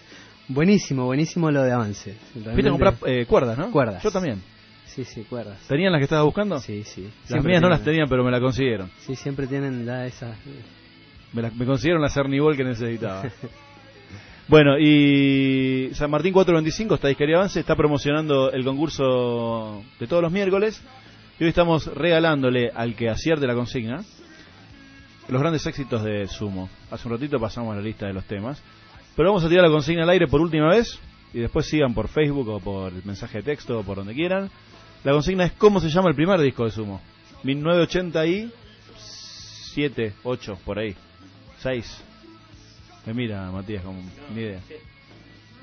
buenísimo, buenísimo lo de avance.
Fuiste a comprar eh, cuerdas, ¿no?
Cuerdas.
Yo también.
Sí, sí, cuerdas.
¿Tenían las que estabas buscando?
Sí, sí.
Las
Siempre
mías no las tenían, pero me la consiguieron.
Sí, siempre tienen la esa.
Me, la- me consiguieron la Cernibol que necesitaba. bueno, y San Martín 425, está Disquería Avance, está promocionando el concurso de todos los miércoles. Y hoy estamos regalándole al que acierte la consigna los grandes éxitos de Sumo. Hace un ratito pasamos la lista de los temas. Pero vamos a tirar la consigna al aire por última vez. Y después sigan por Facebook o por el mensaje de texto o por donde quieran. La consigna es cómo se llama el primer disco de Sumo. 1987, 8, por ahí. 6. Me mira Matías como ni idea.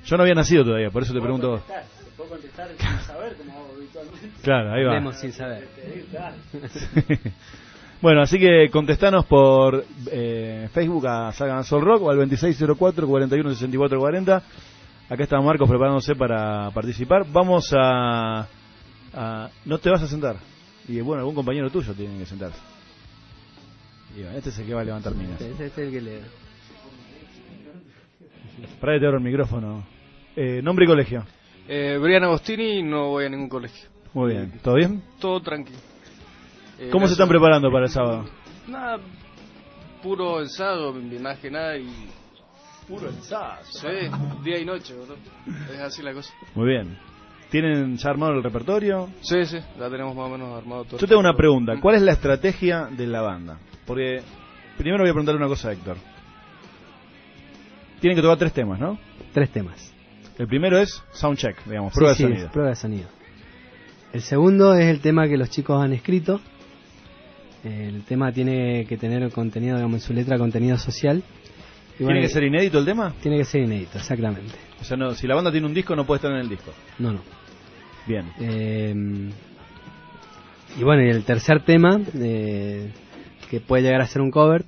Yo no había nacido todavía, por eso te pregunto vos.
Te puedo contestar sin saber, como hago habitualmente.
Claro, ahí va.
Vemos sin saber.
Bueno, así que contestanos por eh, Facebook a Sagan Sol Rock o al 2604 41 64 40. Acá está Marcos preparándose para participar. Vamos a, a- No te vas a sentar. Y bueno, algún compañero tuyo tiene que sentarse. Y bueno, este es el que va a levantar minas.
Ese es el que le.
Para que te abro el micrófono. Eh, nombre y colegio.
Eh, Brian Agostini, no voy a ningún colegio.
Muy bien. ¿Todo bien?
Todo tranquilo. Eh,
¿Cómo se están preparando para el sábado?
Nada, puro ensayo, más que nada y...
Puro ensayo.
Sí, día y noche, boludo. Es así la cosa.
Muy bien. ¿Tienen ya armado el repertorio?
Sí, sí, la tenemos más o menos armado todo.
Yo tengo una pregunta. ¿Cuál es la estrategia de la banda? Porque primero voy a preguntarle una cosa a Héctor. Tienen que tocar tres temas, ¿no?
Tres temas.
El primero es soundcheck, digamos, prueba
Sí,
de
sí,
sonido.
prueba de sonido. El segundo es el tema que los chicos han escrito. El tema tiene que tener contenido, digamos, en su letra, contenido social. Y
¿Tiene
bueno,
que ser inédito el tema?
Tiene que ser inédito, exactamente.
O sea, no, si la banda tiene un disco no puede estar en el disco.
No, no.
Bien.
Eh, y bueno, y el tercer tema, eh, que puede llegar a ser un cover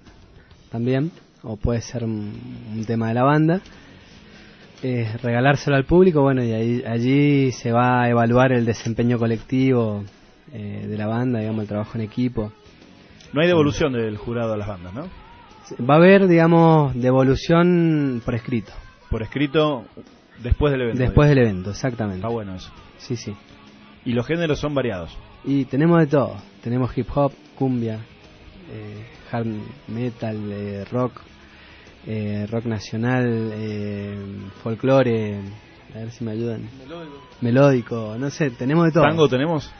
también, o puede ser un, un tema de la banda, es regalárselo al público, bueno, y ahí, allí se va a evaluar el desempeño colectivo eh, de la banda, digamos, el trabajo en equipo.
No hay devolución del jurado a las bandas, ¿no?
Va a haber, digamos, devolución por escrito.
Por escrito después del evento.
Después del evento, exactamente.
Está bueno eso.
Sí, sí.
Y los géneros son variados.
Y tenemos de todo. Tenemos hip hop, cumbia, eh, hard metal, eh, rock, eh, rock nacional, eh, folclore, a ver si me ayudan. Melódico. no sé, tenemos de todo.
¿Tango tenemos?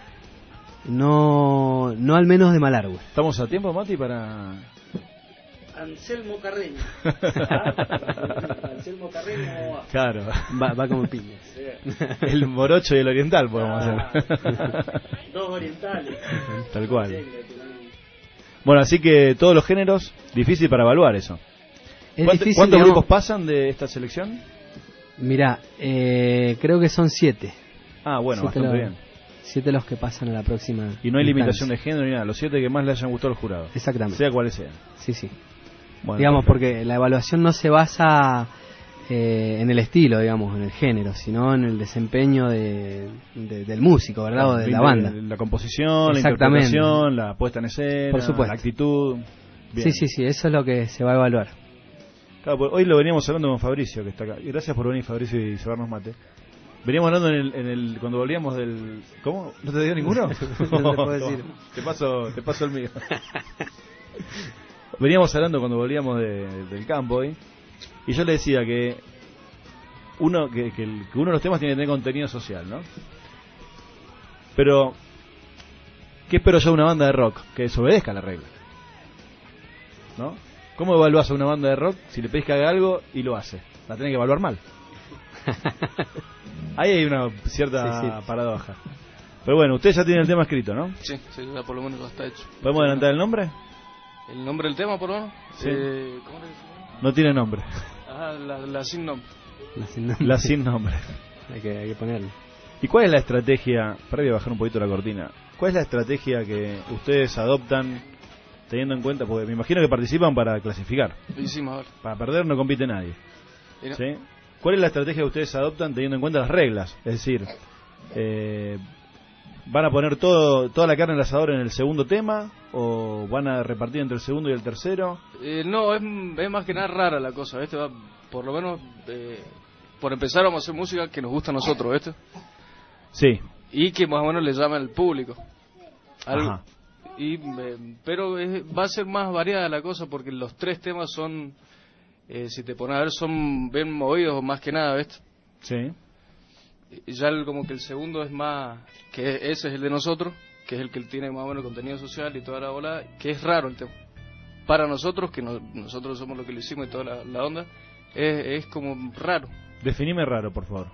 No, no al menos de Malargüe.
¿Estamos a tiempo, Mati, para...?
Anselmo Carreño. Anselmo Carreño.
Claro.
Va, va como piña.
el morocho y el oriental podemos
Ah.
hacer.
Dos orientales.
Tal cual. Bueno, así que todos los géneros, difícil para evaluar eso.
Es
¿Cuánto-
difícil,
¿Cuántos
digamos-
grupos pasan de esta selección?
Mira, eh, creo que son siete.
Ah, bueno,
Siete
bastante bien.
Siete los que pasan a la próxima.
Y no hay limitación de género ni nada, los siete que más le hayan gustado al jurado.
Exactamente.
Sea cuales sean.
Sí, sí.
Bueno,
digamos,
perfecto.
porque la evaluación no se basa eh, en el estilo, digamos, en el género, sino en el desempeño de, de- del músico, ¿verdad? o de la banda.
La composición, la interpretación, la puesta en escena,
Por supuesto.
la actitud. Bien.
Sí, sí, sí, eso es lo que se va a evaluar.
Claro, pues hoy lo veníamos hablando con Fabricio, que está acá. Gracias por venir, Fabricio, y llevarnos mate. Veníamos hablando en el, en el cuando volvíamos del... ¿Cómo? ¿No te dio ninguno?
No te puedo decir.
Te paso, te paso el mío. veníamos hablando cuando volvíamos de- del campo hoy. Y yo le decía que uno que, que el- que uno de los temas tiene que tener contenido social, ¿no? Pero, ¿qué espero yo de una banda de rock? Que desobedezca la regla. ¿No? ¿Cómo evaluás a una banda de rock si le pedís que haga algo y lo hace? La tenés que evaluar mal. Ahí hay una cierta
Sí, sí.
paradoja. Pero bueno, usted ya tiene el tema escrito, ¿no?
Sí, sí, ya por lo menos está hecho.
¿Podemos adelantar el nombre?
¿El nombre del tema, por lo menos?
Sí.
Eh, ¿Cómo le?
No tiene nombre.
Ah, la, la sin nombre.
La sin nombre.
La sin nombre.
hay, que, hay que ponerle.
¿Y cuál es la estrategia, para bajar un poquito la cortina, cuál es la estrategia que ustedes adoptan teniendo en cuenta, porque me imagino que participan para clasificar,
sí, más vale.
para perder no compite nadie,
Y no-
¿sí? ¿Cuál es la estrategia que ustedes adoptan teniendo en cuenta las reglas? Es decir, eh, ¿van a poner todo, toda la carne en el asador en el segundo tema o van a repartir entre el segundo y el tercero?
Eh, no, es, es más que nada rara la cosa, ¿viste? Va- por lo menos, eh, por empezar vamos a hacer música que nos gusta a nosotros, ¿viste?
Sí.
Y que más o menos le llama al público. Algo-
Ajá.
y, eh, pero es- va a ser más variada la cosa porque los tres temas son, eh, si te pones a ver, son bien movidos más que nada, ¿viste?
Sí.
Ya el- como que el segundo es más, que ese es el de nosotros, que es el que tiene más o menos contenido social y toda la bola, que es raro el tema. Para nosotros, que no- nosotros somos lo que le hicimos y toda la, la onda, es, es como raro.
Definime raro, por favor.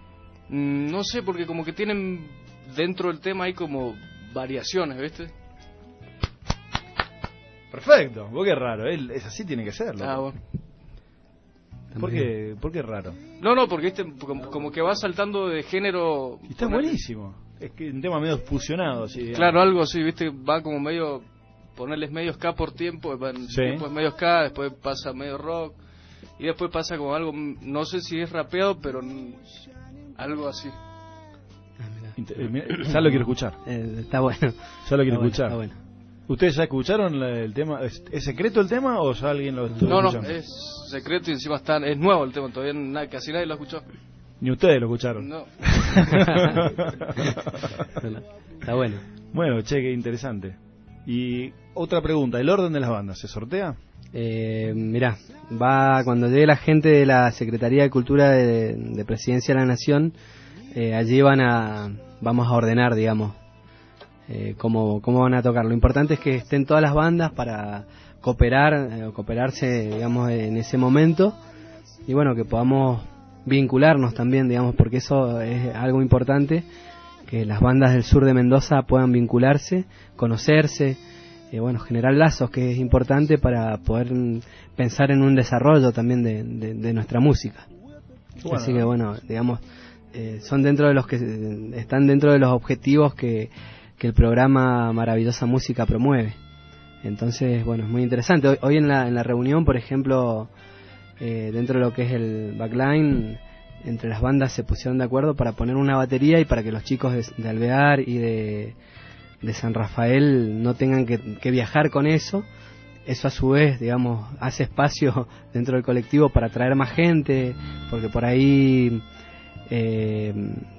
Mm, No sé, porque como que tienen dentro del tema hay como variaciones, ¿viste?
Perfecto, vos qué raro, es así tiene que ser. loco.
Ah, bueno.
¿Por qué, ¿Por qué raro?
No, no, porque este como, como que va saltando de género.
Está buenísimo. Es que un tema medio fusionado, así.
Claro, algo así, ¿viste? Va como medio. Ponerles medio ska por tiempo,
Sí.
después medio ska, después pasa medio rock, y después pasa como algo. mm, No sé si es rapeado, pero algo así.
Int- eh, Ya lo quiero escuchar.
Eh, está bueno.
Ya lo
Está
quiero
bueno,
escuchar.
está bueno.
¿Ustedes ya escucharon el tema? ¿Es, es secreto el tema o ya alguien lo estuvo
No, no,
escuchando?
es secreto y encima está, es nuevo el tema, todavía na- casi nadie lo escuchó.
Ni ustedes lo escucharon.
No.
Está bueno.
Bueno, che, qué interesante. Y otra pregunta, ¿el orden de las bandas se sortea?
Eh, mirá, va cuando llegue la gente de la Secretaría de Cultura de, de Presidencia de la Nación, eh, allí van a, vamos a ordenar, digamos, eh, cómo, cómo van a tocar. Lo importante es que estén todas las bandas para cooperar, eh, cooperarse, digamos, en ese momento y bueno, que podamos vincularnos también, digamos, porque eso es algo importante, que las bandas del sur de Mendoza puedan vincularse, conocerse, eh, bueno, generar lazos, que es importante para poder pensar en un desarrollo también de, de- de nuestra música.
Bueno.
Así que bueno, digamos, eh, son dentro de los que están dentro de los objetivos que, que el programa Maravillosa Música promueve. Entonces, bueno, es muy interesante. Hoy, hoy en, la, en la reunión, por ejemplo, eh, dentro de lo que es el backline, entre las bandas se pusieron de acuerdo para poner una batería y para que los chicos de, Alvear y de, de San Rafael no tengan que, que viajar con eso. Eso a su vez, digamos, hace espacio dentro del colectivo para atraer más gente, porque por ahí, eh,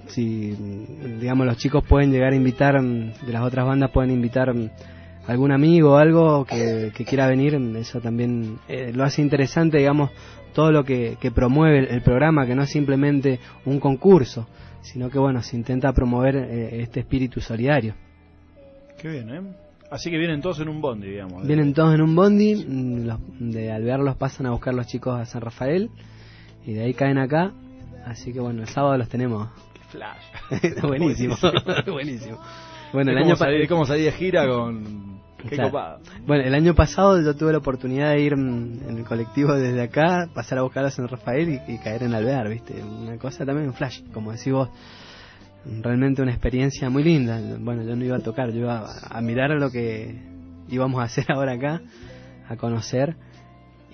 si, digamos, los chicos pueden llegar a invitar, mm, de las otras bandas pueden invitar mm, algún amigo o algo que, que quiera venir, mm, eso también eh, lo hace interesante, digamos, todo lo que, que promueve el, el programa, que no es simplemente un concurso, sino que, bueno, se intenta promover eh, este espíritu solidario.
Qué bien, ¿eh? Así que vienen todos en un bondi, digamos.
Vienen todos en un bondi, los- de Alvear los pasan a buscar los chicos a San Rafael y de ahí caen acá. Así que bueno, el sábado los tenemos.
Flash.
Buenísimo, buenísimo. Bueno, el año
como
pa-
salir, es como salir de gira con... Qué copado.
Bueno, el año pasado yo tuve la oportunidad de ir mm, en el colectivo desde acá, pasar a buscar a San Rafael y, y caer en Alvear, ¿viste? Una cosa también, un flash, como decís vos. Realmente una experiencia muy linda. Bueno, yo no iba a tocar, yo iba a, a mirar lo que íbamos a hacer ahora acá, a conocer.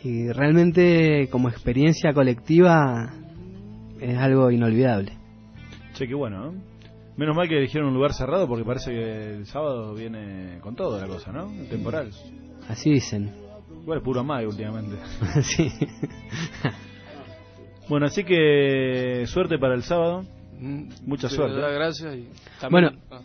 Y realmente como experiencia colectiva es algo inolvidable.
Che, qué bueno, ¿eh? Menos mal que eligieron un lugar cerrado porque parece que el sábado viene con todo la cosa, ¿no? El temporal.
Así dicen.
Igual es puro amague últimamente.
sí.
Bueno, así que suerte para el sábado. Mucha
Te
suerte.
da gracias y también-
Bueno,
ah.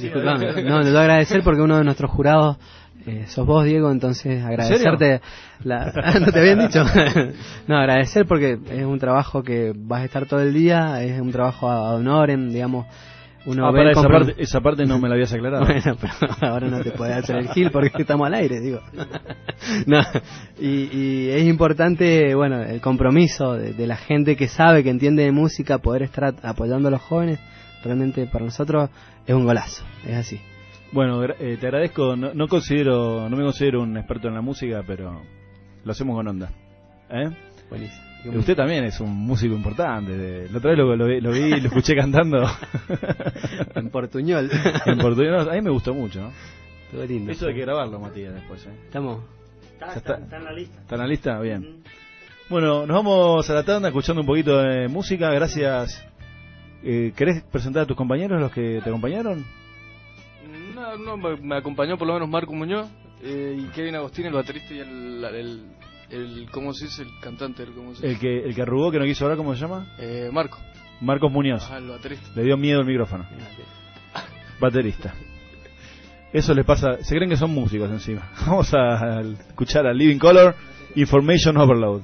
disculpame, no, le doy a agradecer porque uno de nuestros jurados eh, sos vos, Diego, entonces agradecerte. La, Ah, ¿No te habían dicho? no, agradecer porque es un trabajo que vas a estar todo el día, es un trabajo a honorem, digamos, uno
Ah,
ve
para
el
esa parte, esa parte no me la habías aclarado.
Bueno, pero ahora no te podés hacer el gil porque estamos al aire, digo. No, y, y es importante, bueno, el compromiso de, de la gente que sabe, que entiende de música, poder estar apoyando a los jóvenes. Realmente para nosotros es un golazo, es así.
Bueno, gra- eh, te agradezco. No, no considero, no me considero un experto en la música, pero lo hacemos con onda. ¿Eh?
Buenísimo.
Y Usted también es un músico importante. de- la otra vez lo, lo vi, lo vi y lo escuché cantando.
En portuñol.
en portuñol. A mí me gustó mucho. ¿no?
Todo lindo.
Eso hay que grabarlo, Matías, después. ¿eh?
Estamos.
Está,
Ya
está-
está.
está en la lista.
¿Está en la lista? Bien. Bueno, nos vamos a la tanda escuchando un poquito de música. Gracias. Eh, ¿Querés presentar a tus compañeros, los que te acompañaron?
No, no, me me acompañó por lo menos Marco Muñoz eh, y Kevin Agostín, el baterista y el, el, el ¿cómo se dice? El cantante, el, ¿cómo se
El
dice?
que, el que arrugó, que no quiso hablar, ¿cómo se llama?
Eh, Marco.
Marcos Muñoz.
Ajá, el baterista.
Le dio miedo el micrófono. Baterista. Eso les pasa. Se creen que son músicos encima. Vamos a escuchar a Living Color Information Overload.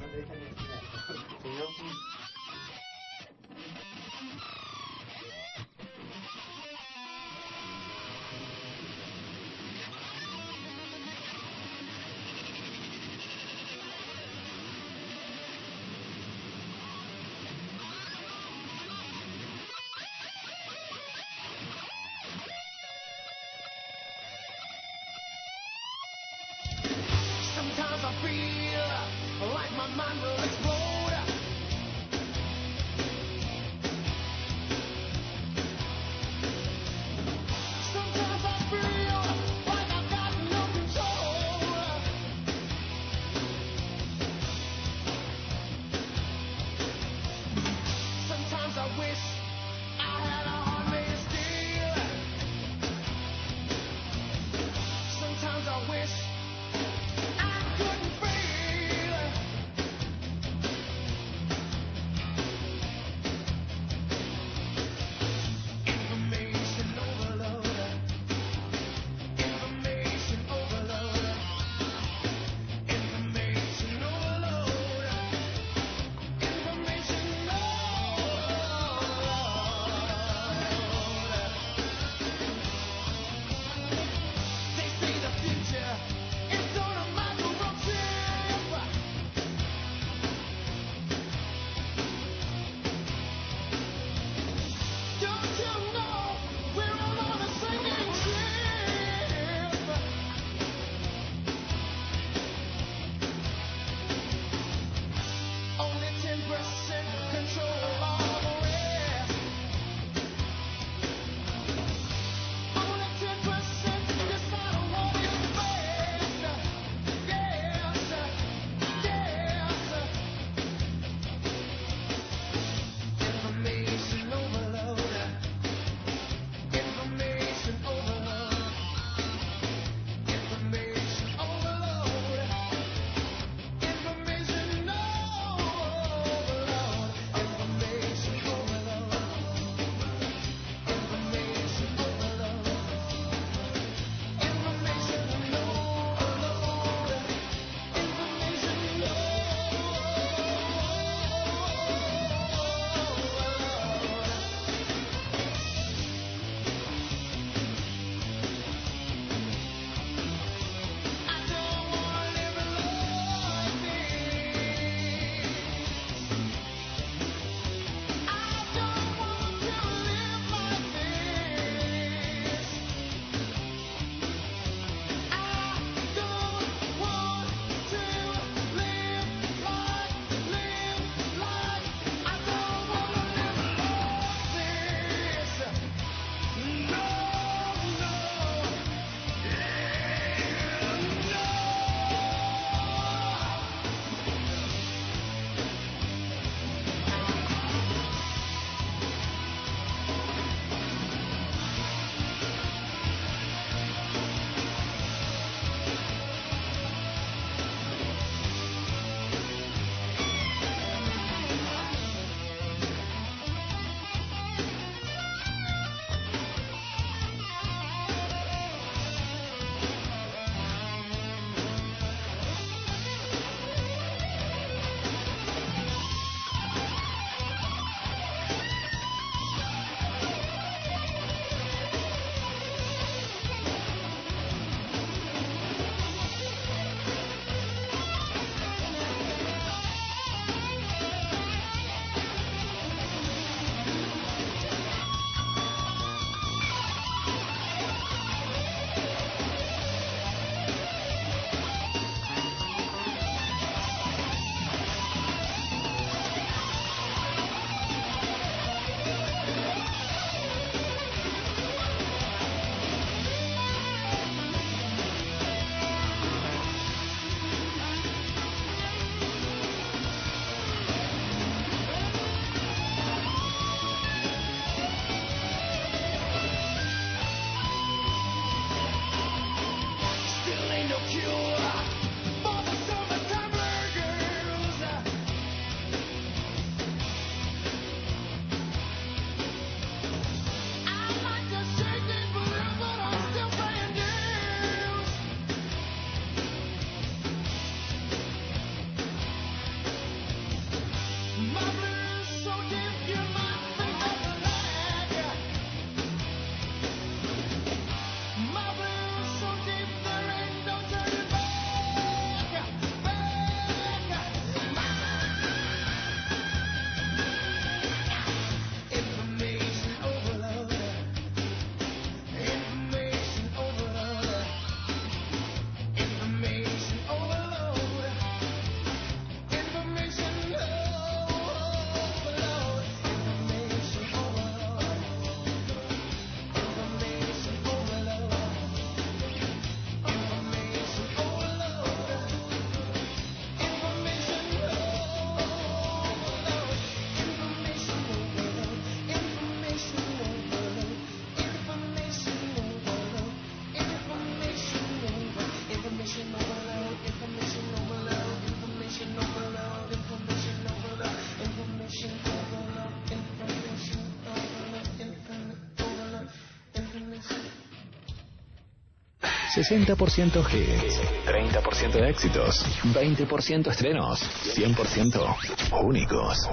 60% hits, 30% de éxitos, 20% estrenos, 100% únicos.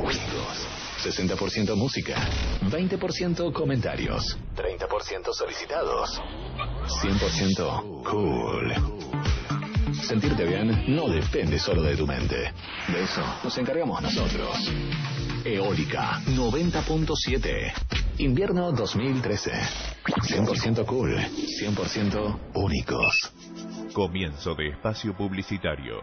60% música, 20% comentarios, 30% solicitados, 100% cool. Sentirte bien no depende solo de tu mente. De eso nos encargamos nosotros. Eólica 90.7. Invierno 2013. 100% cool. 100% únicos.
Comienzo de espacio publicitario.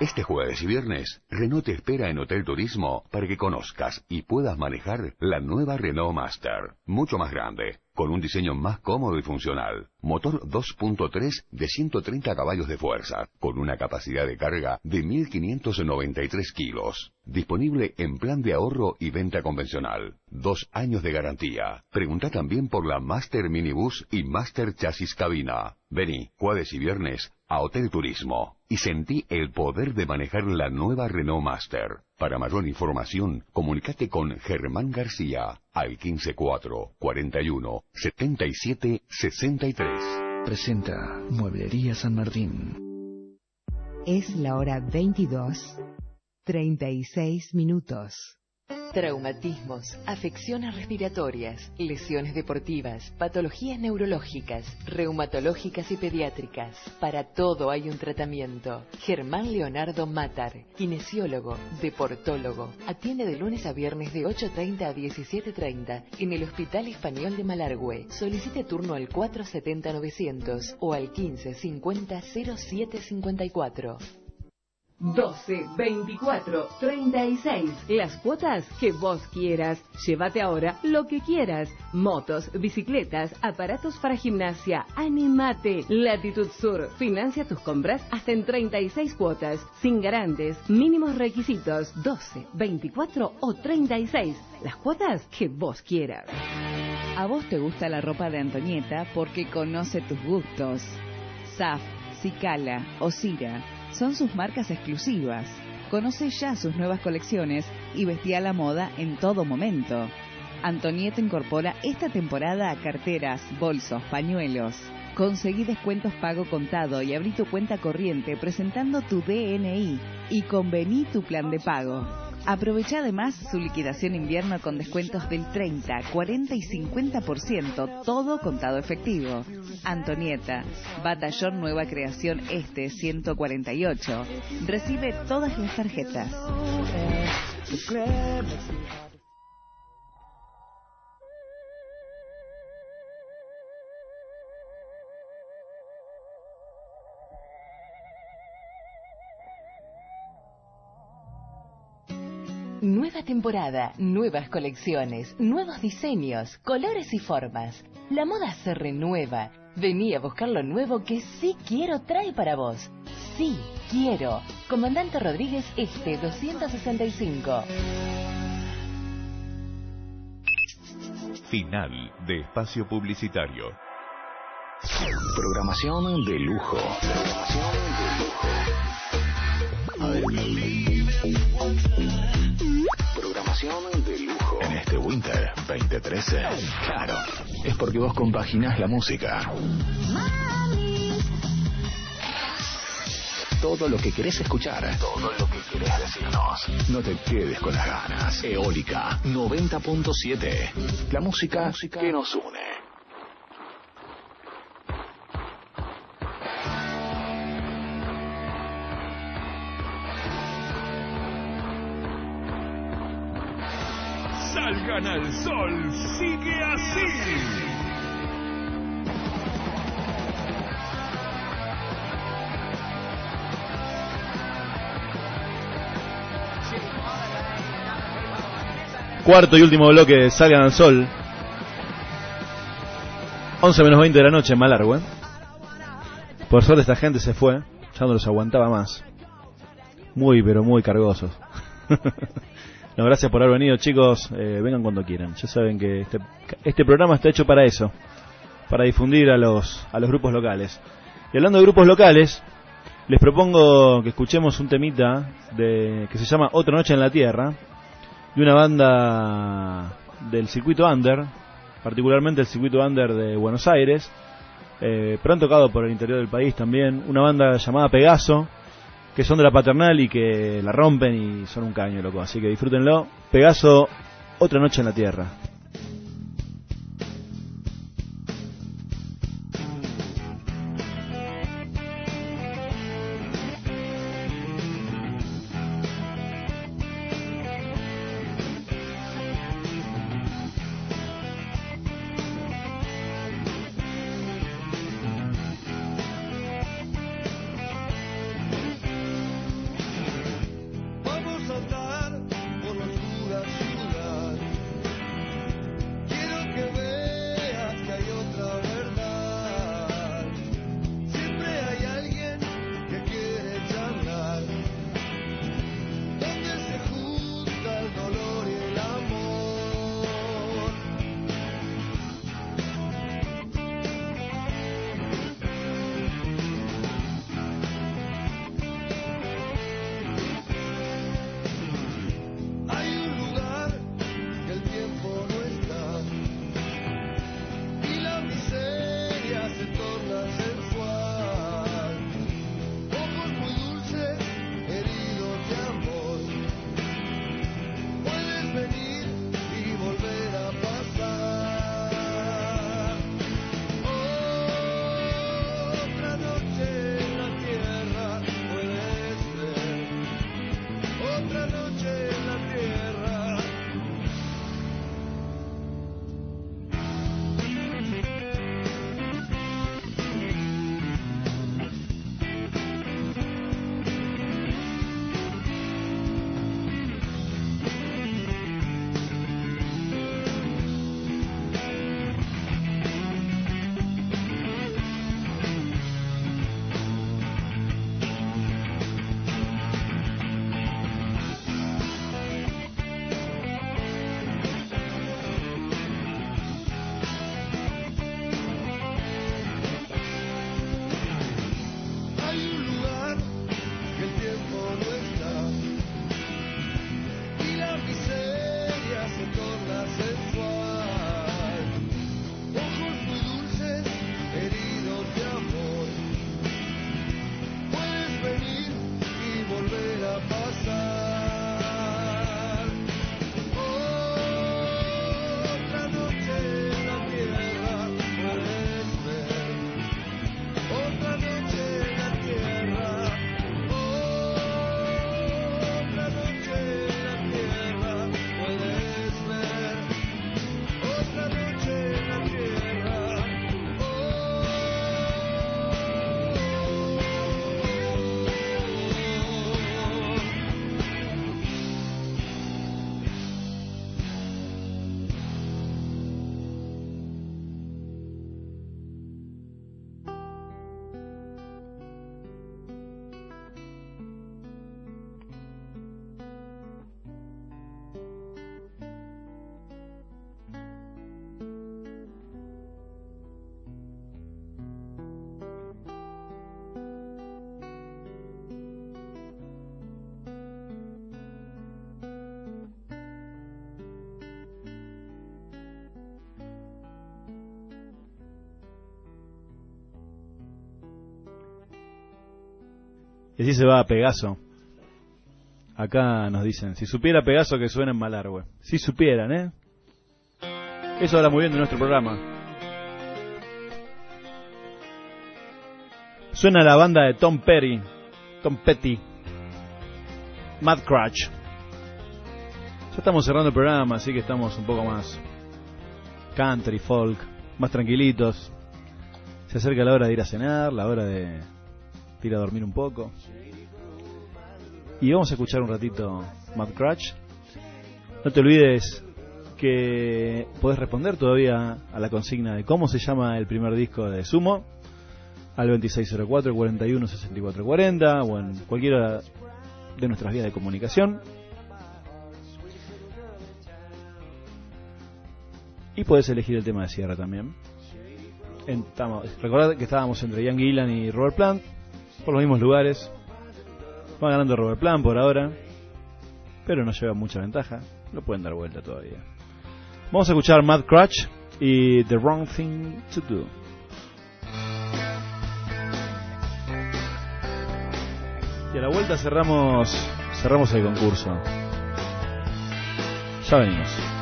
Este jueves y viernes, Renault te espera en Hotel Turismo para que conozcas y puedas manejar la nueva Renault Master, mucho más grande, con un diseño más cómodo y funcional. Motor 2.3 de 130 caballos de fuerza, con una capacidad de carga de 1.593 kilos. Disponible en plan de ahorro y venta convencional. Dos años de garantía. Pregunta también por la Master Minibus y Master Chasis Cabina. Vení, jueves y viernes, a Hotel Turismo y sentí el poder de manejar la nueva Renault Master. Para mayor información, comunícate con Germán García al 154 41 77 63.
Presenta Mueblería San Martín.
Es la hora 22, 36 minutos.
Traumatismos, afecciones respiratorias, lesiones deportivas, patologías neurológicas, reumatológicas y pediátricas. Para todo hay un tratamiento. Germán Leonardo Matar, kinesiólogo, deportólogo. Atiende de lunes a viernes de 8.30 a 17.30 en el Hospital Español de Malargüe. Solicite turno al 470-900 o al 1550-0754.
12, 24, 36. Las cuotas que vos quieras. Llévate ahora lo que quieras. Motos, bicicletas, aparatos para gimnasia. Animate. Latitud Sur. Financia tus compras hasta en 36 cuotas. Sin garantes. Mínimos requisitos. 12, 24 o 36. Las cuotas que vos quieras.
A vos te gusta la ropa de Antonieta porque conoce tus gustos. Saf, Cicala, Osira son sus marcas exclusivas. Conoce ya sus nuevas colecciones y vestí la moda en todo momento. Antonieta incorpora esta temporada a carteras, bolsos, pañuelos. Conseguí descuentos pago contado y abrí tu cuenta corriente presentando tu DNI y convení tu plan de pago. Aprovecha además su liquidación invierno con descuentos del 30, 40 y 50%, todo contado efectivo. Antonieta, Batallón Nueva Creación Este 148. Recibe todas las tarjetas.
Nueva temporada, nuevas colecciones, nuevos diseños, colores y formas. La moda se renueva. Vení a buscar lo nuevo que sí quiero trae para vos. Sí, quiero. Comandante Rodríguez Este 265.
Final de espacio publicitario.
Programación de lujo. Programación de lujo. 2013. Claro, es porque vos compaginás la música. Todo lo que querés escuchar. Todo lo que querés decirnos. No te quedes con las ganas. Eólica 90.7. La música que nos une.
Salgan al sol, sigue así.
Cuarto y último bloque de Salgan al Sol. 11 menos 20 de la noche en Malargüe. Por suerte esta gente se fue. Ya no los aguantaba más. Muy, pero muy cargosos. gracias por haber venido, chicos. Eh, vengan cuando quieran. Ya saben que este, este programa está hecho para eso. Para difundir a los, a los grupos locales. Y hablando de grupos locales, les propongo que escuchemos un temita de, que se llama Otra Noche en la Tierra de una banda del circuito under, particularmente el circuito under de Buenos Aires,
Eh, pero han tocado por el interior del país también. Una banda llamada Pegaso, que son de la paternal y que la rompen y son un caño, loco. Así que disfrútenlo. Pegaso, otra noche en la tierra.
Y
así se va a Pegaso. Acá nos dicen, si supiera Pegaso que suena en Malargüe. Si supieran, ¿eh? Eso habla muy bien de nuestro programa. Suena la banda de Tom Perry, Tom Petty, Mad Crutch. Ya estamos cerrando el programa, así que estamos un poco más country, folk, más tranquilitos. Se acerca la hora de ir a cenar, la hora de de ir a dormir un poco. Y vamos a escuchar un ratito Mad Crutch. No te olvides que podés responder todavía a la consigna de cómo se llama el primer disco de Sumo al 2604 41 64 40 o en cualquiera de nuestras vías de comunicación. Y podés elegir el tema de cierre también. Recordad que estábamos entre Ian Gillan y Robert Plant, por los mismos lugares. Va ganando Robert Plan por ahora, pero no lleva mucha ventaja. Lo pueden dar vuelta todavía. Vamos a escuchar Mad Crutch y The Wrong Thing to Do.
Y a la vuelta cerramos cerramos el concurso. Ya venimos.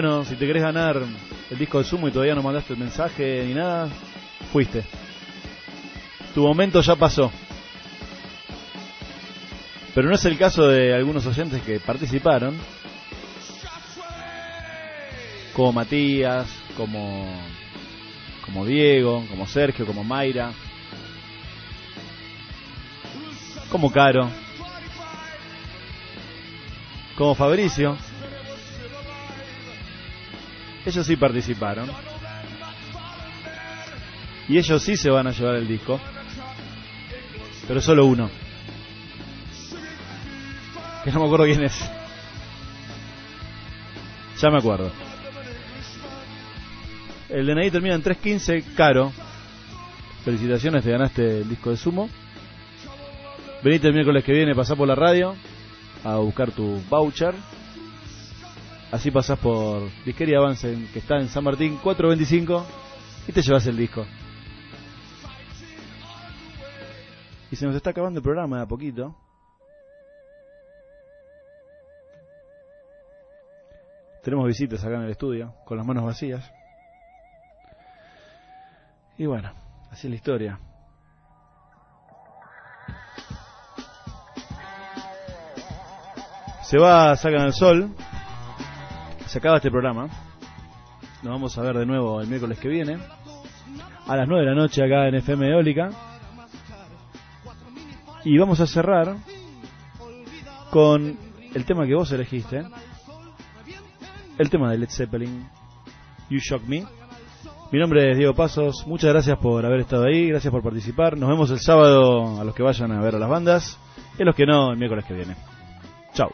bueno, si te querés ganar el disco de Sumo y todavía no mandaste el mensaje ni nada, fuiste. Tu momento ya pasó. Pero no es el caso de algunos oyentes que participaron, como Matías, como, como Diego, como Sergio, como Mayra, como Caro, como Fabricio ellos sí participaron. Y ellos sí se van a llevar el disco. Pero solo uno. Que no me acuerdo quién es. Ya me acuerdo. El de Nadie termina en 3.15, caro. Felicitaciones, te ganaste el disco de Sumo. Venite el miércoles que viene, pasá por la radio
a buscar tu voucher. Así pasas por Disquería Avance, que está en San Martín 425, y te llevas el disco. Y se nos está acabando el programa de a poquito. Tenemos visitas acá en el estudio, con las manos vacías. Y bueno, así es la historia. Se va, sacan al sol. Se acaba este programa. Nos vamos a ver de nuevo el miércoles que viene. A las 9 de la noche acá en FM Eólica. Y vamos a cerrar con el tema que vos elegiste. El tema de Led Zeppelin. You Shock Me. Mi nombre es Diego Pasos. Muchas gracias por haber estado ahí. Gracias por participar. Nos vemos el sábado a los que vayan a ver a las bandas. Y a los que no, el miércoles que viene. Chao.